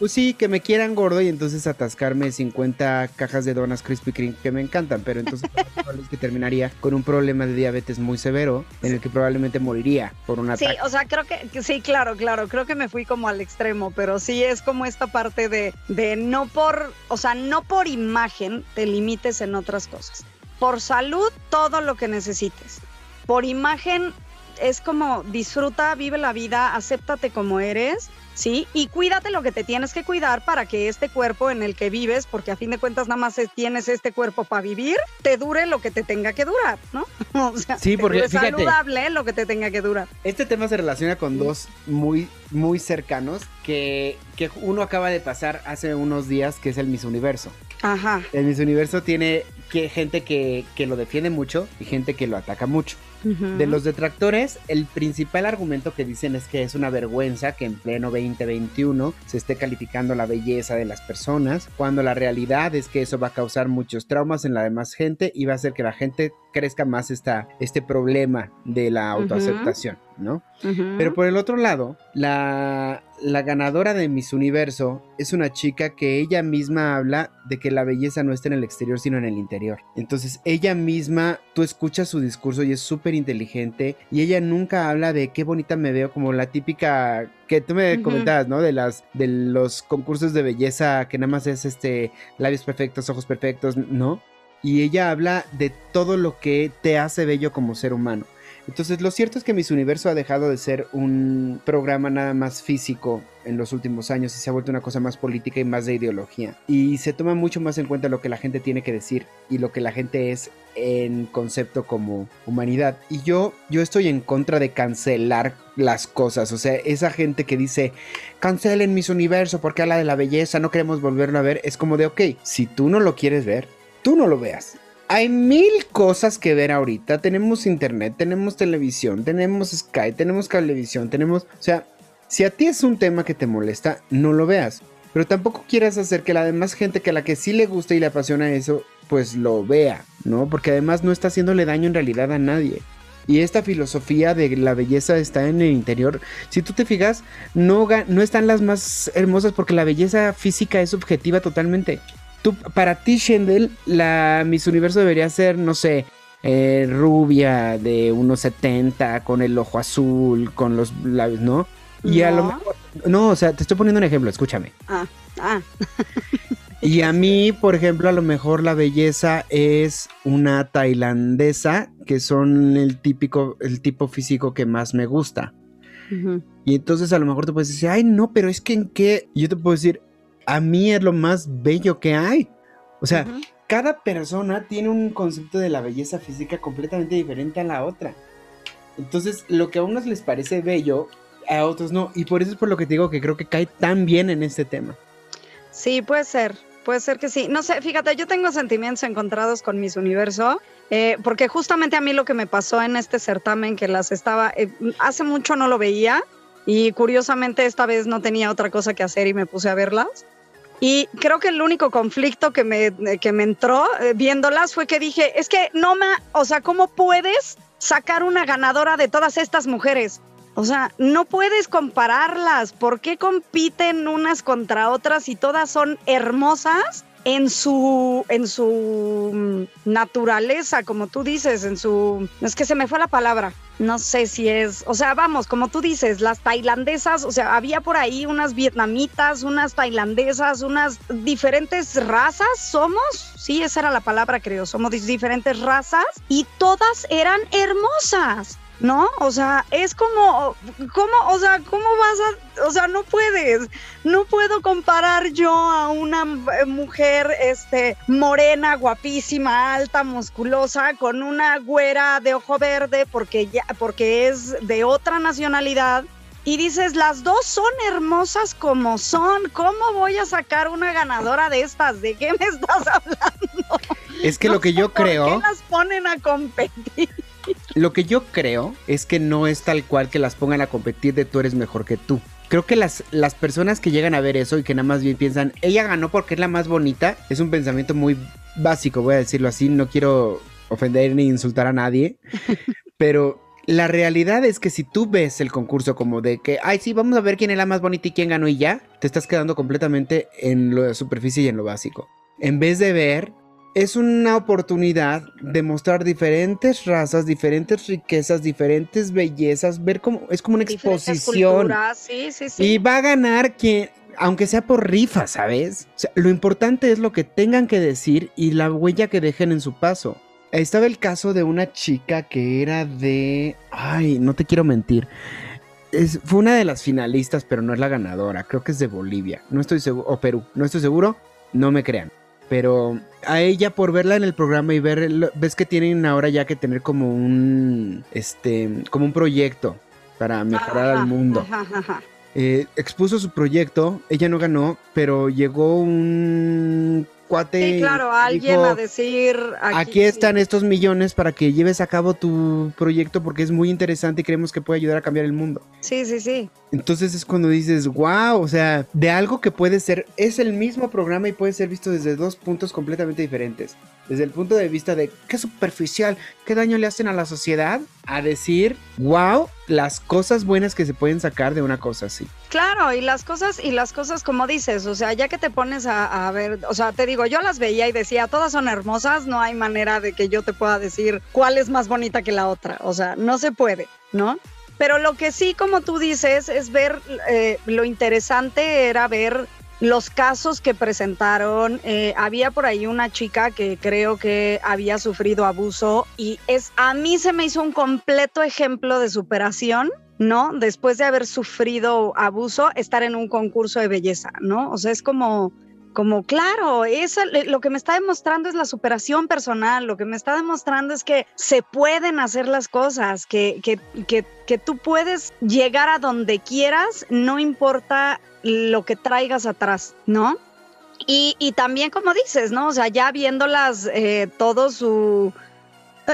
pues sí, que me quieran gordo y entonces atascarme 50 cajas de donas Krispy Kreme que me encantan, pero entonces es que terminaría con un problema de diabetes muy severo en el que probablemente moriría por una Sí, o sea, creo que sí, claro, claro, creo que me fui como al extremo, pero sí es como esta parte de, de no por, o sea, no por imagen te limites en otras cosas. Por salud, todo lo que necesites. Por imagen, es como disfruta, vive la vida, acéptate como eres ¿sí? Y cuídate lo que te tienes que cuidar para que este cuerpo en el que vives, porque a fin de cuentas nada más tienes este cuerpo para vivir, te dure lo que te tenga que durar, ¿no? O sea, sí, porque es saludable lo que te tenga que durar. Este tema se relaciona con dos muy, muy cercanos que, que uno acaba de pasar hace unos días, que es el Miss Universo. Ajá. El Miss Universo tiene que, gente que, que lo defiende mucho y gente que lo ataca mucho. De los detractores, el principal argumento que dicen es que es una vergüenza que en pleno 2021 se esté calificando la belleza de las personas, cuando la realidad es que eso va a causar muchos traumas en la demás gente y va a hacer que la gente crezca más esta, este problema de la autoaceptación, ¿no? Pero por el otro lado, la, la ganadora de Miss Universo es una chica que ella misma habla de que la belleza no está en el exterior, sino en el interior. Entonces, ella misma, tú escuchas su discurso y es súper inteligente y ella nunca habla de qué bonita me veo, como la típica que tú me comentabas, ¿no? De las de los concursos de belleza que nada más es este labios perfectos, ojos perfectos, ¿no? y ella habla de todo lo que te hace bello como ser humano. Entonces, lo cierto es que Miss Universo ha dejado de ser un programa nada más físico en los últimos años y se ha vuelto una cosa más política y más de ideología. Y se toma mucho más en cuenta lo que la gente tiene que decir y lo que la gente es en concepto como humanidad. Y yo, yo estoy en contra de cancelar las cosas. O sea, esa gente que dice, cancelen Miss Universo porque habla de la belleza, no queremos volverlo a ver, es como de, ok, si tú no lo quieres ver, tú no lo veas. Hay mil cosas que ver ahorita. Tenemos internet, tenemos televisión, tenemos Sky, tenemos cablevisión, tenemos... O sea, si a ti es un tema que te molesta, no lo veas. Pero tampoco quieras hacer que la demás gente que a la que sí le gusta y le apasiona eso, pues lo vea, ¿no? Porque además no está haciéndole daño en realidad a nadie. Y esta filosofía de la belleza está en el interior. Si tú te fijas, no, no están las más hermosas porque la belleza física es subjetiva totalmente para ti, Shendel, la Miss Universo debería ser, no sé, eh, rubia de unos 70, con el ojo azul, con los labios, ¿no? Y a lo mejor. No, o sea, te estoy poniendo un ejemplo, escúchame. Ah, ah. y a mí, por ejemplo, a lo mejor la belleza es una tailandesa, que son el típico, el tipo físico que más me gusta. Y entonces a lo mejor te puedes decir, ay, no, pero es que en qué. yo te puedo decir, a mí es lo más bello que hay. O sea, cada persona tiene un concepto de la belleza física completamente diferente a la otra. Entonces, lo que a unos les parece bello, a otros no. Y por eso es por lo que te digo que creo que cae tan bien en este tema. Sí, puede ser. Puede ser que sí. No sé, fíjate, yo tengo sentimientos encontrados con Miss Universo, eh, porque justamente a mí lo que me pasó en este certamen, que las estaba, eh, hace mucho no lo veía, y curiosamente esta vez no tenía otra cosa que hacer y me puse a verlas. Y creo que el único conflicto que me, que me entró eh, viéndolas fue que dije, es que no me, o sea, ¿cómo puedes sacar una ganadora de todas estas mujeres? O sea, no puedes compararlas. ¿Por qué compiten unas contra otras y todas son hermosas? en su, en su mm, naturaleza, como tú dices, en su... Es que se me fue la palabra. No sé si es... O sea, vamos, como tú dices, las tailandesas, o sea, había por ahí unas vietnamitas, unas tailandesas, unas diferentes razas, somos, sí, esa era la palabra, creo, somos diferentes razas y todas eran hermosas. ¿No? O sea, es como, ¿cómo, o sea, cómo vas a, o sea, no puedes, no puedo comparar yo a una mujer, este, morena, guapísima, alta, musculosa, con una güera de ojo verde porque ya, porque es de otra nacionalidad. Y dices, las dos son hermosas como son. ¿Cómo voy a sacar una ganadora de estas? ¿De qué me estás hablando? Es que lo que yo creo. ¿Por qué las ponen a competir? Lo que yo creo es que no es tal cual que las pongan a competir de tú eres mejor que tú. Creo que las, las personas que llegan a ver eso y que nada más bien piensan, ella ganó porque es la más bonita, es un pensamiento muy básico, voy a decirlo así, no quiero ofender ni insultar a nadie, pero la realidad es que si tú ves el concurso como de que, ay, sí, vamos a ver quién es la más bonita y quién ganó y ya, te estás quedando completamente en la superficie y en lo básico. En vez de ver es una oportunidad de mostrar diferentes razas, diferentes riquezas, diferentes bellezas, ver cómo es como una exposición. Sí, sí, sí. Y va a ganar quien, aunque sea por rifa, ¿sabes? lo importante es lo que tengan que decir y la huella que dejen en su paso. Estaba el caso de una chica que era de... Ay, no te quiero mentir. fue una de las finalistas, pero no es la ganadora. Creo que es de Bolivia. No estoy seguro. O Perú. No estoy seguro. No me crean pero a ella por verla en el programa y ver, ves que tienen ahora ya que tener como un, este, como un proyecto para mejorar al mundo. Eh, expuso su proyecto, ella no ganó, pero llegó un cuate. Sí, claro, alguien dijo, a decir. Aquí, están estos millones para que lleves a cabo tu proyecto porque es muy interesante y creemos que puede ayudar a cambiar el mundo. Sí, sí, sí. Entonces es cuando dices, wow, o sea, de algo que puede ser, es el mismo programa y puede ser visto desde dos puntos completamente diferentes. Desde el punto de vista de qué superficial, qué daño le hacen a la sociedad, a decir, wow, las cosas buenas que se pueden sacar de una cosa así. Claro, y las cosas, y las cosas como dices, o sea, ya que te pones a, ver, o sea, te digo, yo las veía y decía, todas son hermosas, no hay manera de que yo te pueda decir cuál es más bonita que la otra, o sea, no se puede, ¿no? Pero lo que sí, como tú dices, es ver, eh, lo interesante era ver los casos que presentaron. Eh, había por ahí una chica que creo que había sufrido abuso y es a mí se me hizo un completo ejemplo de superación. ¿No? Después de haber sufrido abuso, estar en un concurso de belleza, ¿no? O sea, es como, como claro, eso lo que me está demostrando es la superación personal, lo que me está demostrando es que se pueden hacer las cosas, que, que, que, que tú puedes llegar a donde quieras, no importa lo que traigas atrás, ¿no? Y, y también como dices, ¿no? O sea, ya viéndolas eh, todo su...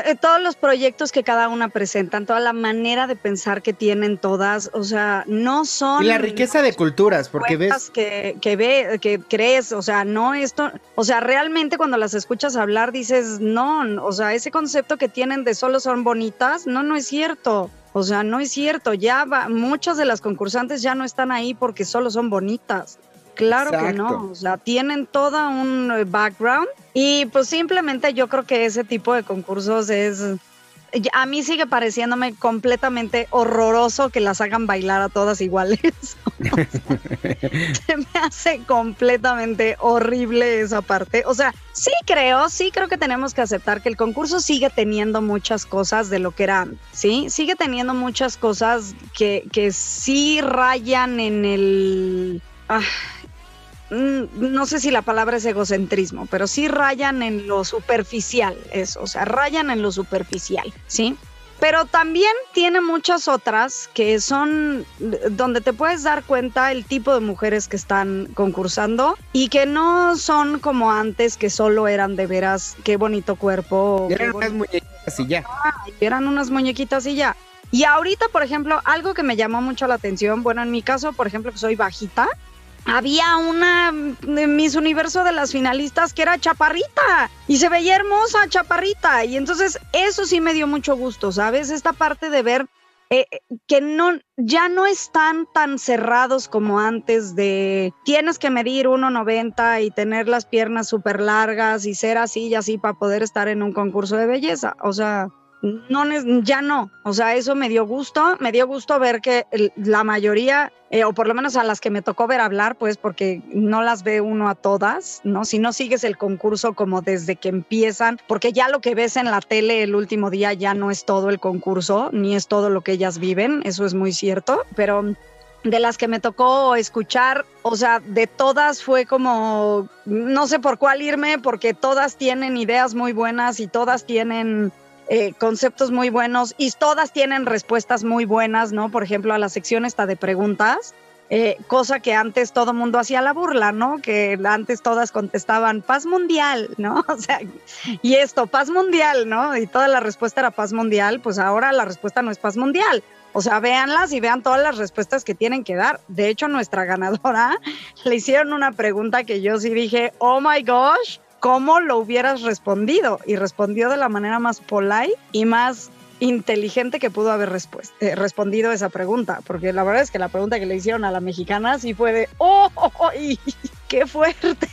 Eh, todos los proyectos que cada una presentan, toda la manera de pensar que tienen todas, o sea, no son... Y la riqueza de culturas, porque ves... Que, que, ve, que crees, o sea, no esto, o sea, realmente cuando las escuchas hablar dices, no, o sea, ese concepto que tienen de solo son bonitas, no, no es cierto. O sea, no es cierto, ya va, muchas de las concursantes ya no están ahí porque solo son bonitas. Claro Exacto. que no, o sea, tienen todo un background y pues simplemente yo creo que ese tipo de concursos es, a mí sigue pareciéndome completamente horroroso que las hagan bailar a todas iguales. se me hace completamente horrible esa parte. O sea, sí creo, sí creo que tenemos que aceptar que el concurso sigue teniendo muchas cosas de lo que era, ¿sí? Sigue teniendo muchas cosas que, que sí rayan en el... Ah, no sé si la palabra es egocentrismo, pero sí rayan en lo superficial, eso, o sea, rayan en lo superficial, ¿sí? Pero también tiene muchas otras que son donde te puedes dar cuenta el tipo de mujeres que están concursando y que no son como antes que solo eran de veras qué bonito cuerpo. Eran unas muñequitas y ya. eran unas muñequitas y ya. Y ahorita, por ejemplo, algo que me llamó mucho la atención, bueno, en mi caso, por ejemplo, que soy bajita, había una de Miss Universo de las finalistas que era chaparrita y se veía hermosa chaparrita y entonces eso sí me dio mucho gusto, ¿sabes? Esta parte de ver eh, que no ya no están tan cerrados como antes de tienes que medir 1.90 y tener las piernas súper largas y ser así y así para poder estar en un concurso de belleza. O sea, no, ya no. O sea, eso me dio gusto. Me dio gusto ver que la mayoría, eh, o por lo menos a las que me tocó ver hablar, pues porque no las ve uno a todas, ¿no? Si no sigues el concurso como desde que empiezan, porque ya lo que ves en la tele el último día ya no es todo el concurso, ni es todo lo que ellas viven, eso es muy cierto, pero de las que me tocó escuchar, o sea, de todas fue como, no sé por cuál irme, porque todas tienen ideas muy buenas y todas tienen eh, conceptos muy buenos y todas tienen respuestas muy buenas, ¿no? Por ejemplo, a la sección esta de preguntas, eh, cosa que antes todo mundo hacía la burla, ¿no? Que antes todas contestaban paz mundial, ¿no? O sea, y esto, paz mundial, ¿no? Y toda la respuesta era paz mundial, pues ahora la respuesta no es paz mundial. O sea, véanlas y vean todas las respuestas que tienen que dar. De hecho, nuestra ganadora le hicieron una pregunta que yo sí dije, oh my gosh, cómo lo hubieras respondido. Y respondió de la manera más polite y más inteligente que pudo haber eh, respondido esa pregunta. Porque la verdad es que la pregunta que le hicieron a la mexicana sí fue de, ¡oh, oh, oh qué fuerte!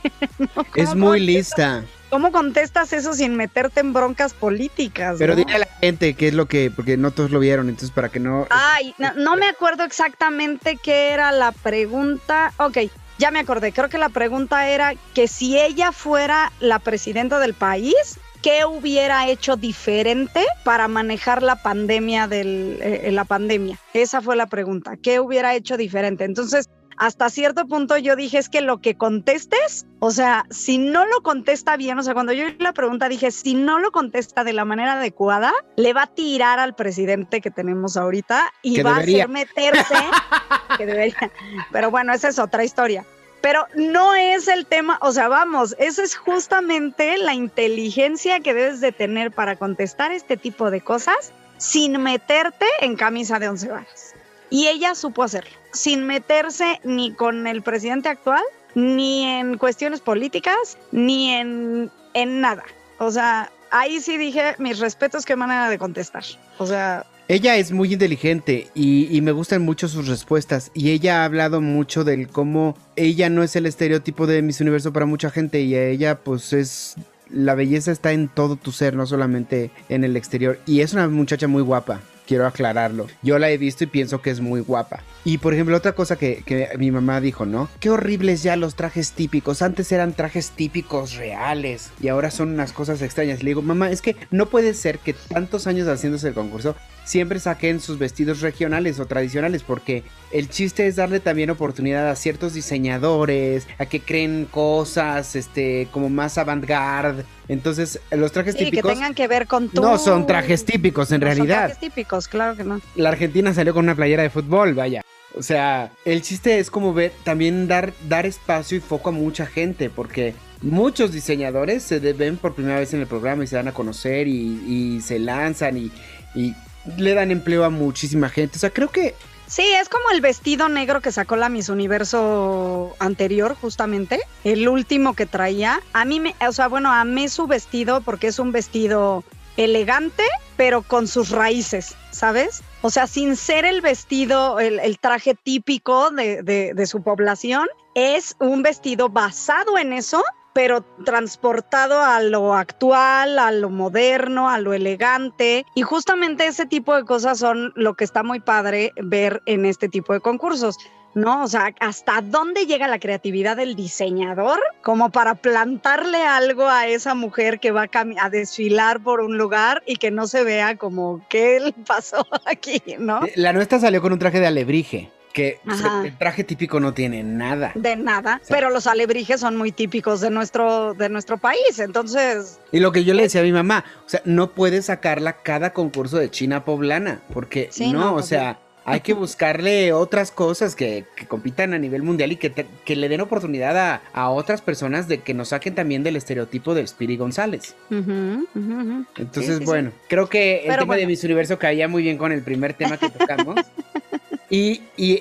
es muy lista. ¿Cómo contestas eso sin meterte en broncas políticas? Pero dile a la gente qué es lo que, porque no todos lo vieron, entonces para que no... Ay, no, no me acuerdo exactamente qué era la pregunta. Ok, ya me acordé, creo que la pregunta era que si ella fuera la presidenta del país, ¿qué hubiera hecho diferente para manejar la pandemia del, eh, la pandemia? Esa fue la pregunta. ¿Qué hubiera hecho diferente? Entonces, hasta cierto punto yo dije es que lo que contestes, o sea, si no lo contesta bien, o sea, cuando yo la pregunta dije, si no lo contesta de la manera adecuada, le va a tirar al presidente que tenemos ahorita y va a hacer meterse, que debería, pero bueno, esa es otra historia. Pero no es el tema, o sea, vamos, esa es justamente la inteligencia que debes de tener para contestar este tipo de cosas sin meterte en camisa de once varas. Y ella supo hacerlo, sin meterse ni con el presidente actual, ni en cuestiones políticas, ni en, en nada. O sea, ahí sí dije, mis respetos, qué manera de contestar. O sea... Ella es muy inteligente y, y, me gustan mucho sus respuestas. Y ella ha hablado mucho del cómo ella no es el estereotipo de Miss Universo para mucha gente y a ella pues es... La belleza está en todo tu ser, no solamente en el exterior. Y es una muchacha muy guapa quiero aclararlo. Yo la he visto y pienso que es muy guapa. Y por ejemplo, otra cosa que, que, mi mamá dijo, ¿no? Qué horribles ya los trajes típicos. Antes eran trajes típicos reales y ahora son unas cosas extrañas. Le digo, mamá, es que no puede ser que tantos años haciéndose el concurso siempre saquen sus vestidos regionales o tradicionales porque el chiste es darle también oportunidad a ciertos diseñadores a que creen cosas este como más avant-garde. Entonces los trajes sí, típicos que tengan que ver con tu... no son trajes típicos en no realidad. son trajes típicos claro que no. La Argentina salió con una playera de fútbol vaya. O sea, el chiste es como ver, también dar, dar espacio y foco a mucha gente, porque muchos diseñadores se ven por primera vez en el programa y se dan a conocer y, y se lanzan y, y le dan empleo a muchísima gente. O sea, creo que Sí, es como el vestido negro que sacó la Miss Universo anterior, justamente. El último que traía. A mí me, o sea, bueno, amé su vestido porque es un vestido elegante, pero con sus raíces, ¿sabes? O sea, sin ser el vestido, el, traje típico de su población, es un vestido basado en eso, pero transportado a lo actual, a lo moderno, a lo elegante. Y justamente ese tipo de cosas son lo que está muy padre ver en este tipo de concursos. ¿no? O sea, ¿hasta dónde llega la creatividad del diseñador como para plantarle algo a esa mujer que va a, desfilar por un lugar y que no se vea como qué pasó aquí, ¿no? La nuestra salió con un traje de alebrije que el traje típico no tiene nada. De nada, o sea, pero los alebrijes son muy típicos de nuestro, de nuestro país, entonces... Y lo que yo le decía a mi mamá, o sea, no puedes sacarla cada concurso de China poblana, porque sí, no, no, o sea... Hay que buscarle otras cosas que, que, compitan a nivel mundial y que, te, que le den oportunidad a, a, otras personas de que nos saquen también del estereotipo del Spiri González. Uh -huh, uh -huh. Entonces, sí, sí, bueno, creo que el Pero tema bueno. de Miss Universo caía muy bien con el primer tema que tocamos. Y,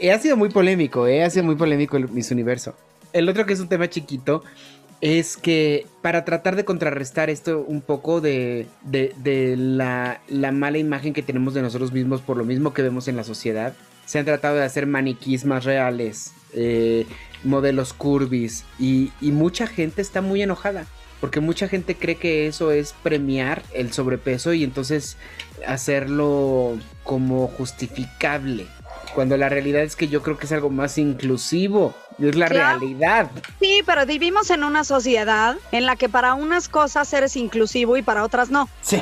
ha sido muy polémico, ¿eh? ha sido muy polémico el Miss Universo. El otro que es un tema chiquito es que para tratar de contrarrestar esto un poco de, la, la, mala imagen que tenemos de nosotros mismos por lo mismo que vemos en la sociedad, se han tratado de hacer maniquís más reales, eh, modelos curvis y mucha gente está muy enojada. Porque mucha gente cree que eso es premiar el sobrepeso y entonces hacerlo como justificable cuando la realidad es que yo creo que es algo más inclusivo. Es la claro. realidad. Sí, pero vivimos en una sociedad en la que para unas cosas eres inclusivo y para otras no. Sí.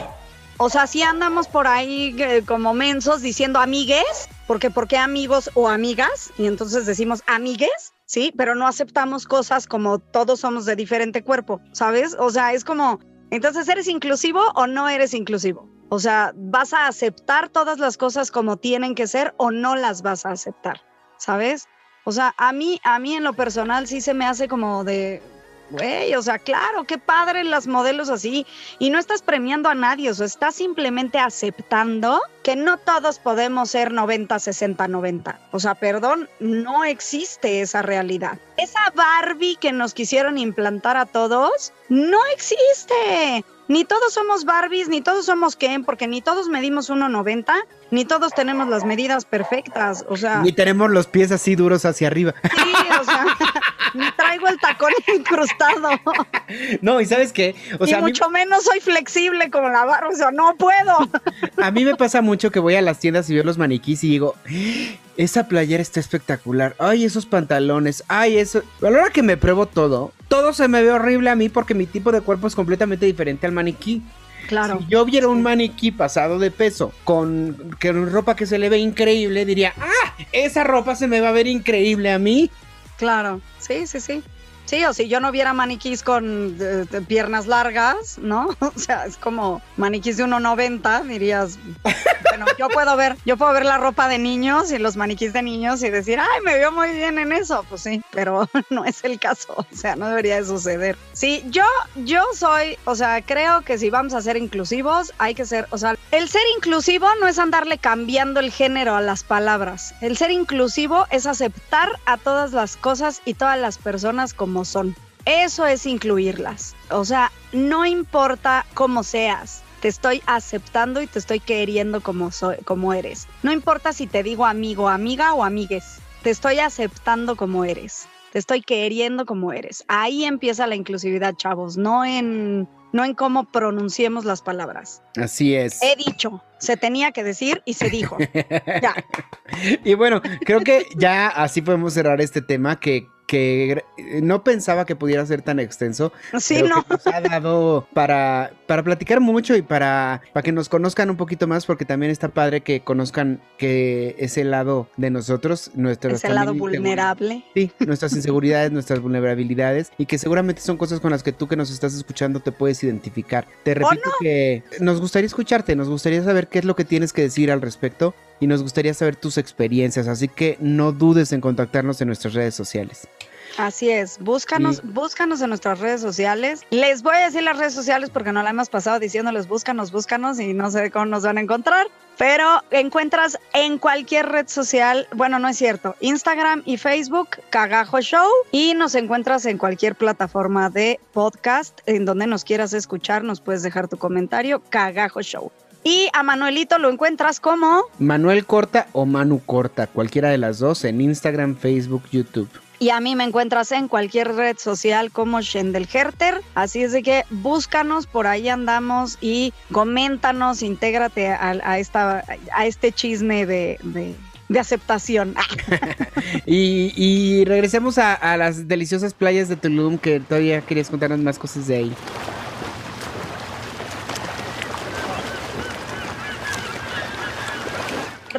O sea, si andamos por ahí eh, como mensos diciendo amigues, porque ¿por qué amigos o amigas? Y entonces decimos amigues, ¿sí? Pero no aceptamos cosas como todos somos de diferente cuerpo, ¿sabes? O sea, es como, entonces, ¿eres inclusivo o no eres inclusivo? O sea, ¿vas a aceptar todas las cosas como tienen que ser o no las vas a aceptar? ¿Sabes? O sea, a mí, a mí en lo personal sí se me hace como de, güey, o sea, claro, qué padre las modelos así. Y no estás premiando a nadie, o sea, estás simplemente aceptando que no todos podemos ser 90, 60, 90. O sea, perdón, no existe esa realidad. Esa Barbie que nos quisieron implantar a todos, no existe. Ni todos somos Barbies, ni todos somos Ken, porque ni todos medimos 1,90, ni todos tenemos las medidas perfectas, o sea... Ni tenemos los pies así duros hacia arriba. Sí, o sea, ni traigo el tacón incrustado. No, ¿y sabes qué? O sea, y mucho mí... menos soy flexible como la barra, o sea, no puedo. A mí me pasa mucho que voy a las tiendas y veo los maniquís y digo, esa playera está espectacular, ay, esos pantalones, ay, eso... A la hora que me pruebo todo, todo se me ve horrible a mí porque mi tipo de cuerpo es completamente diferente al maniquí. Claro. Si yo viera un maniquí pasado de peso con, con ropa que se le ve increíble, diría, ah, esa ropa se me va a ver increíble a mí. Claro, sí, sí, sí. Sí, o si yo no viera maniquís con eh, piernas largas, ¿no? O sea, es como maniquís de 1.90, dirías, bueno, yo puedo ver, yo puedo ver la ropa de niños y los maniquís de niños y decir, ay, me veo muy bien en eso. Pues sí, pero no es el caso, o sea, no debería de suceder. Sí, yo, yo soy, o sea, creo que si vamos a ser inclusivos, hay que ser, o sea, el ser inclusivo no es andarle cambiando el género a las palabras. El ser inclusivo es aceptar a todas las cosas y todas las personas como son. Eso es incluirlas. O sea, no importa cómo seas. Te estoy aceptando y te estoy queriendo como, soy, como eres. No importa si te digo amigo, amiga o amigues. Te estoy aceptando como eres. Te estoy queriendo como eres. Ahí empieza la inclusividad, chavos. No en, no en cómo pronunciemos las palabras. Así es. He dicho, se tenía que decir y se dijo. ya. Y bueno, creo que ya así podemos cerrar este tema que que no pensaba que pudiera ser tan extenso. Sí, no. nos ha dado para, para platicar mucho y para, para que nos conozcan un poquito más, porque también está padre que conozcan que ese lado de nosotros, nuestro ese lado vulnerable. Sí, nuestras inseguridades, nuestras vulnerabilidades, y que seguramente son cosas con las que tú que nos estás escuchando te puedes identificar. Te repito que nos gustaría escucharte, nos gustaría saber qué es lo que tienes que decir al respecto y nos gustaría saber tus experiencias, así que no dudes en contactarnos en nuestras redes sociales. Así es, búscanos, búscanos en nuestras redes sociales. Les voy a decir las redes sociales porque no la hemos pasado diciéndoles búscanos, búscanos y no sé cómo nos van a encontrar. Pero encuentras en cualquier red social, bueno, no es cierto, Instagram y Facebook, Cagajo Show, y nos encuentras en cualquier plataforma de podcast en donde nos quieras escuchar, nos puedes dejar tu comentario, Cagajo Show. Y a Manuelito lo encuentras como Manuel Corta o Manu Corta, cualquiera de las dos, en Instagram, Facebook, YouTube. Y a mí me encuentras en cualquier red social como Shendel Herter. Así es de que búscanos, por ahí andamos y coméntanos, intégrate a, esta, a este chisme de, aceptación. y, regresemos a, a, las deliciosas playas de Tulum, que todavía querías contarnos más cosas de ahí.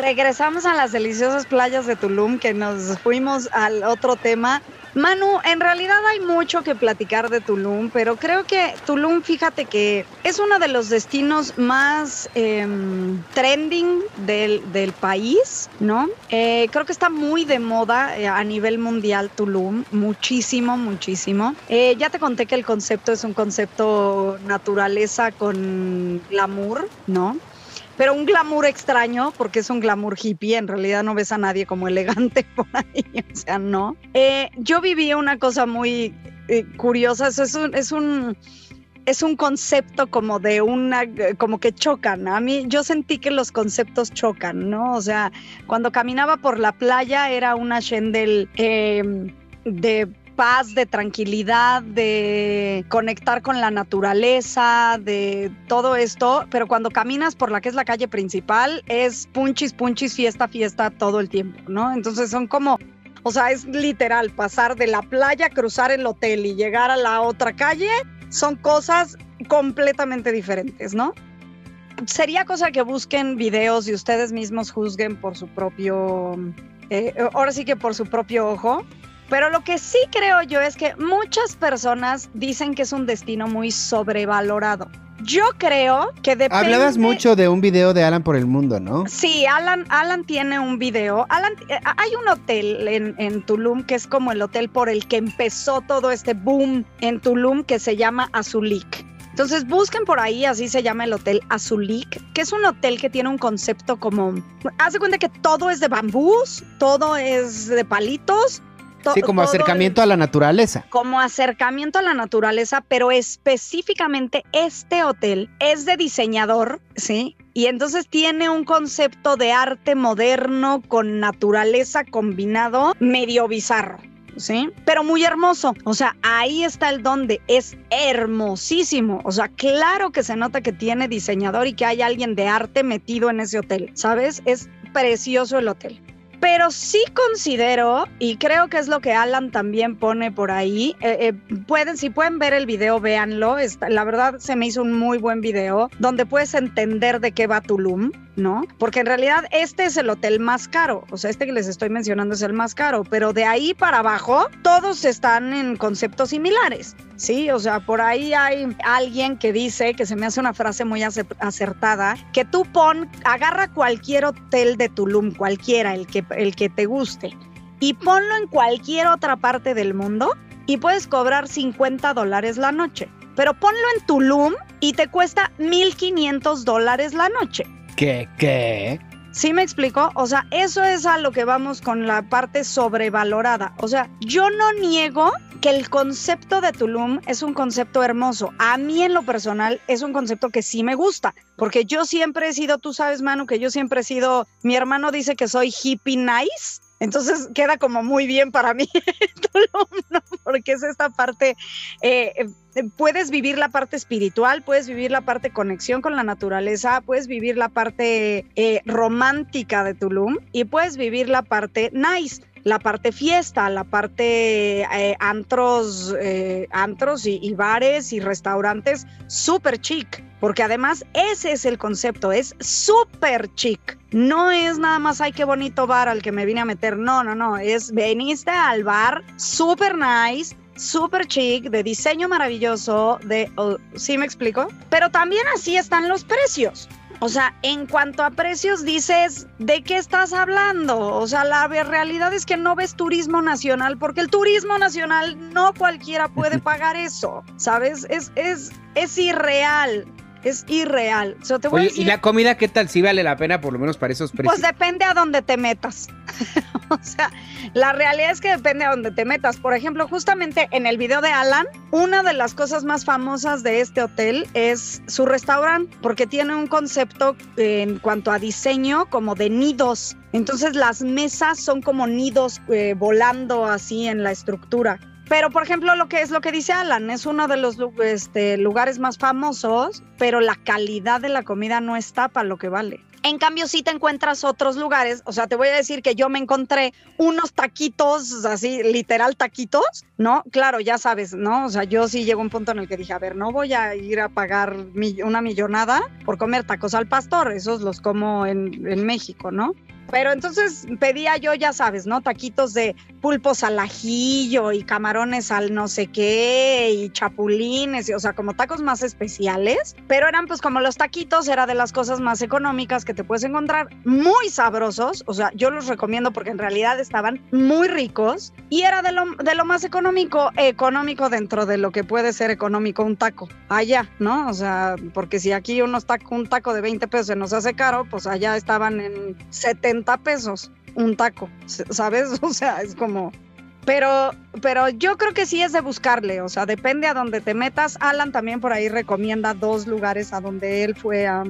Regresamos a las deliciosas playas de Tulum, que nos fuimos al otro tema. Manu, en realidad hay mucho que platicar de Tulum, pero creo que Tulum, fíjate que es uno de los destinos más em, trending del, país, ¿no? Eh, creo que está muy de moda eh, a nivel mundial Tulum, muchísimo, muchísimo. Eh, ya te conté que el concepto es un concepto naturaleza con glamour, ¿no? Pero un glamour extraño, porque es un glamour hippie, en realidad no ves a nadie como elegante por ahí, o sea, no. Eh, yo viví una cosa muy eh, curiosa, es un, es un, es un concepto como de una, como que chocan. A mí, yo sentí que los conceptos chocan, ¿no? O sea, cuando caminaba por la playa era una Shendel eh, de paz, de tranquilidad, de conectar con la naturaleza, de todo esto, pero cuando caminas por la que es la calle principal es punchis, punchis, fiesta, fiesta todo el tiempo, ¿no? Entonces son como o sea, es literal, pasar de la playa, cruzar el hotel y llegar a la otra calle, son cosas completamente diferentes, ¿no? Sería cosa que busquen videos y ustedes mismos juzguen por su propio, eh, ahora sí que por su propio ojo, pero lo que sí creo yo es que muchas personas dicen que es un destino muy sobrevalorado. Yo creo que depende... Hablabas mucho de un video de Alan por el mundo, ¿no? Sí, Alan, Alan tiene un video. Alan, eh, hay un hotel en, en, Tulum que es como el hotel por el que empezó todo este boom en Tulum que se llama Azulik. Entonces busquen por ahí, así se llama el hotel Azulik, que es un hotel que tiene un concepto como, haz de cuenta que todo es de bambús, todo es de palitos, Sí, como acercamiento a la naturaleza. Como acercamiento a la naturaleza, pero específicamente este hotel es de diseñador, ¿sí? Y entonces tiene un concepto de arte moderno con naturaleza combinado medio bizarro. ¿sí? Pero muy hermoso. O sea, ahí está el donde es hermosísimo. O sea, claro que se nota que tiene diseñador y que hay alguien de arte metido en ese hotel, ¿sabes? Es precioso el hotel. Pero sí considero, y creo que es lo que Alan también pone por ahí, eh, eh, pueden, si pueden ver el video, véanlo. la verdad se me hizo un muy buen video donde puedes entender de qué va Tulum. ¿No? Porque en realidad este es el hotel más caro, o sea, este que les estoy mencionando es el más caro, pero de ahí para abajo todos están en conceptos similares, ¿sí? O sea, por ahí hay alguien que dice, que se me hace una frase muy acertada, que tú pon, agarra cualquier hotel de Tulum, cualquiera, el que, el que te guste, y ponlo en cualquier otra parte del mundo y puedes cobrar 50 dólares la noche. Pero ponlo en Tulum y te cuesta 1.500 dólares la noche. ¿Qué? ¿Qué? ¿Sí me explico? O sea, eso es a lo que vamos con la parte sobrevalorada. O sea, yo no niego que el concepto de Tulum es un concepto hermoso. A mí en lo personal es un concepto que sí me gusta, porque yo siempre he sido, tú sabes, Manu, que yo siempre he sido, mi hermano dice que soy hippie nice. Entonces queda como muy bien para mí Tulum, ¿no? porque es esta parte eh, puedes vivir la parte espiritual, puedes vivir la parte conexión con la naturaleza, puedes vivir la parte eh, romántica de Tulum y puedes vivir la parte nice la parte fiesta, la parte eh, antros, eh, antros y, bares y restaurantes súper chic, porque además ese es el concepto, es súper chic. No es nada más, ay, qué bonito bar al que me vine a meter, no, no, no, es veniste al bar súper nice, súper chic, de diseño maravilloso, de, ¿sí me explico? Pero también así están los precios. O sea, en cuanto a precios dices, ¿de qué estás hablando? O sea, la realidad es que no ves turismo nacional porque el turismo nacional no cualquiera puede pagar eso, ¿sabes? Es, es, es irreal es irreal. Oye, ¿y la comida qué tal? ¿Sí vale la pena por lo menos para esos precios? Pues depende a dónde te metas. o sea, la realidad es que depende a dónde te metas. Por ejemplo, justamente en el video de Alan, una de las cosas más famosas de este hotel es su restaurante, porque tiene un concepto en cuanto a diseño como de nidos. Entonces las mesas son como nidos eh, volando así en la estructura. Pero, por ejemplo, lo que es lo que dice Alan, es uno de los este, lugares más famosos, pero la calidad de la comida no está para lo que vale. En cambio, si te encuentras otros lugares, o sea, te voy a decir que yo me encontré unos taquitos, así, literal taquitos, ¿no? Claro, ya sabes, ¿no? O sea, yo sí a un punto en el que dije, a ver, no voy a ir a pagar una millonada por comer tacos al pastor, esos los como en México, ¿no? Pero entonces pedía yo, ya sabes, ¿no? Taquitos de pulpos al ajillo y camarones al no sé qué y chapulines, y, o sea, como tacos más especiales, pero eran pues como los taquitos, era de las cosas más económicas que te puedes encontrar, muy sabrosos, o sea, yo los recomiendo porque en realidad estaban muy ricos y era de lo, de lo más económico, económico dentro de lo que puede ser económico un taco, allá, ¿no? O sea, porque si aquí unos taco, un taco de 20 pesos se nos hace caro, pues allá estaban en 70 pesos un taco, ¿sabes? O sea, es como... Pero, pero yo creo que sí es de buscarle, o sea, depende a dónde te metas. Alan también por ahí recomienda dos lugares a donde él fue a,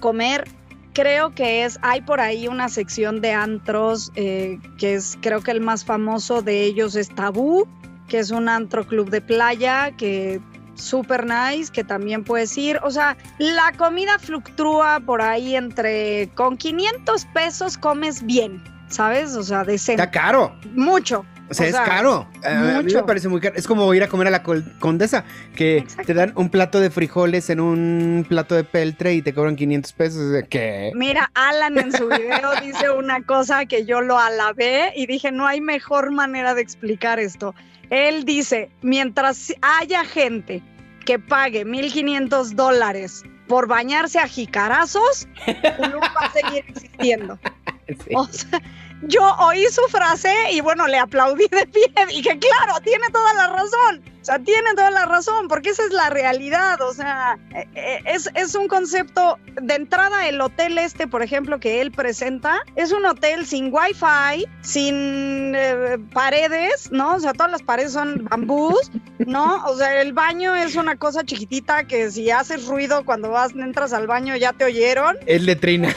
comer. Creo que es, hay por ahí una sección de antros eh, que es, creo que el más famoso de ellos es Tabú, que es un antro club de playa que super nice que también puedes ir. O sea, la comida fluctúa por ahí entre con 500 pesos comes bien, ¿sabes? O sea, decente. Está caro. Mucho. O sea, es caro. A mí me parece muy caro. Es como ir a comer a la condesa, que te dan un plato de frijoles en un plato de peltre y te cobran 500 pesos. ¿Qué? Mira, Alan en su video dice una cosa que yo lo alabé y dije, no hay mejor manera de explicar esto. Él dice, mientras haya gente que pague 1.500 dólares por bañarse a jicarazos, Tulum va a seguir existiendo. O sea, yo oí su frase y bueno, le aplaudí de pie. Dije, claro, tiene toda la razón. O sea, tiene toda la razón, porque esa es la realidad. O sea, eh, eh, es, es un concepto de entrada. El hotel este, por ejemplo, que él presenta, es un hotel sin wifi, sin eh, paredes, ¿no? O sea, todas las paredes son bambús, ¿no? O sea, el baño es una cosa chiquitita que si haces ruido cuando vas, entras al baño, ya te oyeron. Es letrina.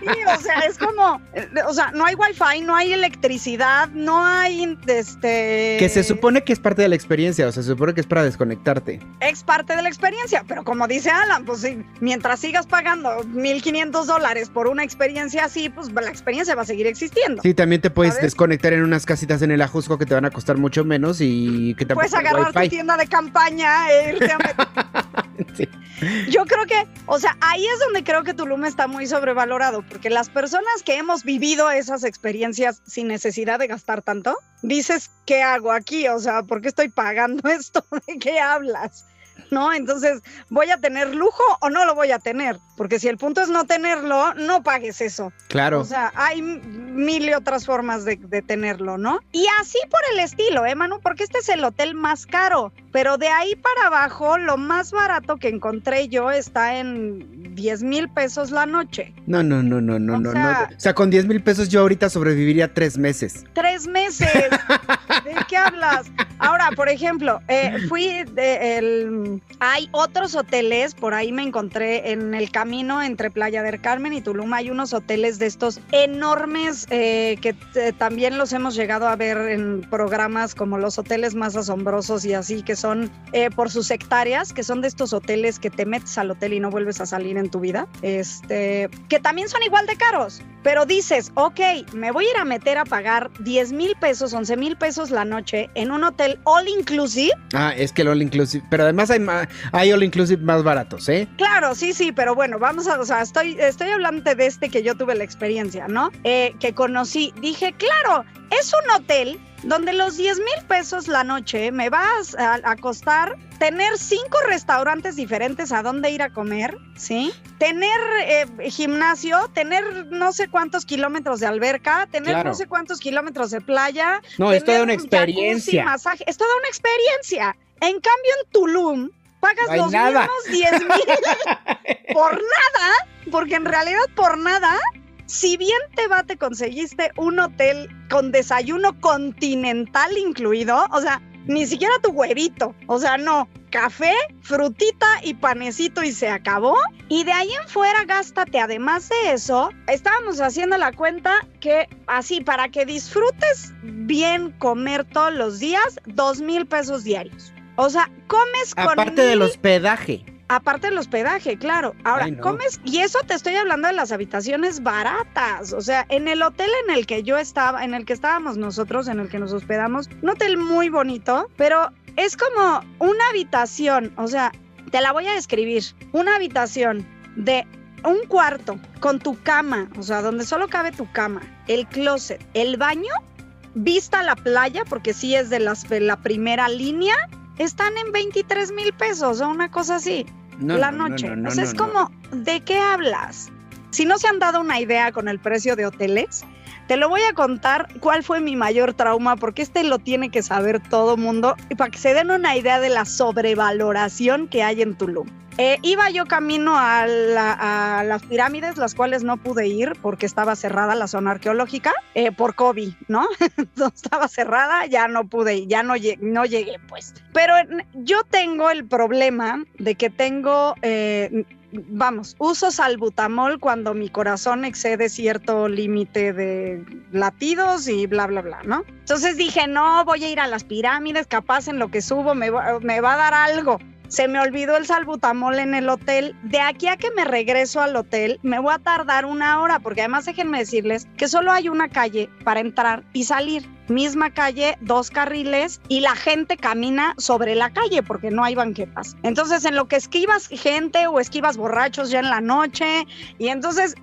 Sí, o sea, es como, o sea, no hay wifi, no hay electricidad, no hay, este... Que se supone que es parte de la experiencia o sea, se supone que es para desconectarte. Es parte de la experiencia, pero como dice Alan, pues sí, mientras sigas pagando 1.500 dólares por una experiencia así, pues la experiencia va a seguir existiendo. Sí, también te puedes desconectar en unas casitas en el Ajusco que te van a costar mucho menos y que te Puedes agarrar tu tienda de campaña e irte a Yo creo que, o sea, ahí es donde creo que Tulum está muy sobrevalorado, porque las personas que hemos vivido esas experiencias sin necesidad de gastar tanto, dices, ¿qué hago aquí? O sea, ¿por qué estoy pagando esto? ¿De qué hablas? ¿No? Entonces, ¿voy a tener lujo o no lo voy a tener? Porque si el punto es no tenerlo, no pagues eso. Claro. O sea, hay mil y otras formas de, de tenerlo, ¿no? Y así por el estilo, ¿eh, Manu? Porque este es el hotel más caro, pero de ahí para abajo, lo más barato que encontré yo está en 10 mil pesos la noche. No, no, no, no, no, O no, sea- no. O sea, con 10 mil pesos yo ahorita sobreviviría tres meses. Tres meses. ¿De qué hablas? Ahora, por ejemplo, eh, fui de el. Hay otros hoteles, por ahí me encontré en el camino entre Playa del Carmen y Tulum. Hay unos hoteles de estos enormes eh, que eh, también los hemos llegado a ver en programas como los hoteles más asombrosos y así, que son eh, por sus hectáreas, que son de estos hoteles que te metes al hotel y no vuelves a salir en tu vida. Este, que también son igual de caros. Pero dices, ok, me voy a ir a meter a pagar 10 mil pesos, 11 mil pesos la noche en un hotel all inclusive. Ah, es que el all inclusive. Pero además hay, ma- hay all inclusive más baratos, ¿eh? Claro, sí, sí, pero bueno, vamos a, o sea, estoy, estoy hablando de este que yo tuve la experiencia, ¿no? Eh, que conocí. Dije, claro, es un hotel donde los 10 mil pesos la noche me vas a, a costar tener cinco restaurantes diferentes a dónde ir a comer, ¿sí? Tener eh, gimnasio, tener no sé cuántos kilómetros de alberca, tener Claro. no sé cuántos kilómetros de playa. No, es toda una jacuzzi, experiencia. masaje, es toda una experiencia. En cambio, en Tulum pagas No los nada. mismos 10 mil por nada, porque en realidad por nada, si bien te va, te conseguiste un hotel con desayuno continental incluido, o sea, ni siquiera tu huevito, o sea, no, café, frutita y panecito y se acabó. Y de ahí en fuera, gástate, además de eso, estábamos haciendo la cuenta que así, para que disfrutes bien comer todos los días, dos mil pesos diarios. O sea, comes con Aparte del hospedaje. Aparte del hospedaje, claro. Ahora, Ay, no. comes, y eso te estoy hablando de las habitaciones baratas. O sea, en el hotel en el que yo estaba, en el que estábamos nosotros, en el que nos hospedamos, un hotel muy bonito, pero es como una habitación. O sea, te la voy a describir. Una habitación de un cuarto con tu cama, o sea, donde solo cabe tu cama, el closet, el baño, vista a la playa, porque sí es de, las, de la primera línea, están en 23 mil pesos o una cosa así, No, la no, no, noche. no, no, es como, ¿de qué hablas? Si no se han dado una idea con el precio de hoteles, te lo voy a contar cuál fue mi mayor trauma, porque este lo tiene que saber todo mundo, y para que se den una idea de la sobrevaloración que hay en Tulum. Eh, iba yo camino a, la- a las pirámides, las cuales no pude ir porque estaba cerrada la zona arqueológica eh, por COVID, ¿no? Estaba cerrada, ya no pude ya no, lle- no llegué, pues. Pero yo tengo el problema de que tengo, eh, vamos, uso salbutamol cuando mi corazón excede cierto límite de latidos y bla, bla, bla, ¿no? Entonces dije, no, voy a ir a las pirámides, capaz en lo que subo me va a dar algo. Se me olvidó el salbutamol en el hotel. De aquí a que me regreso al hotel, me voy a tardar una hora, porque además déjenme decirles que solo hay una calle para entrar y salir. Misma calle, dos carriles, y la gente camina sobre la calle porque no hay banquetas. Entonces, en lo que esquivas gente o esquivas borrachos ya en la noche, y entonces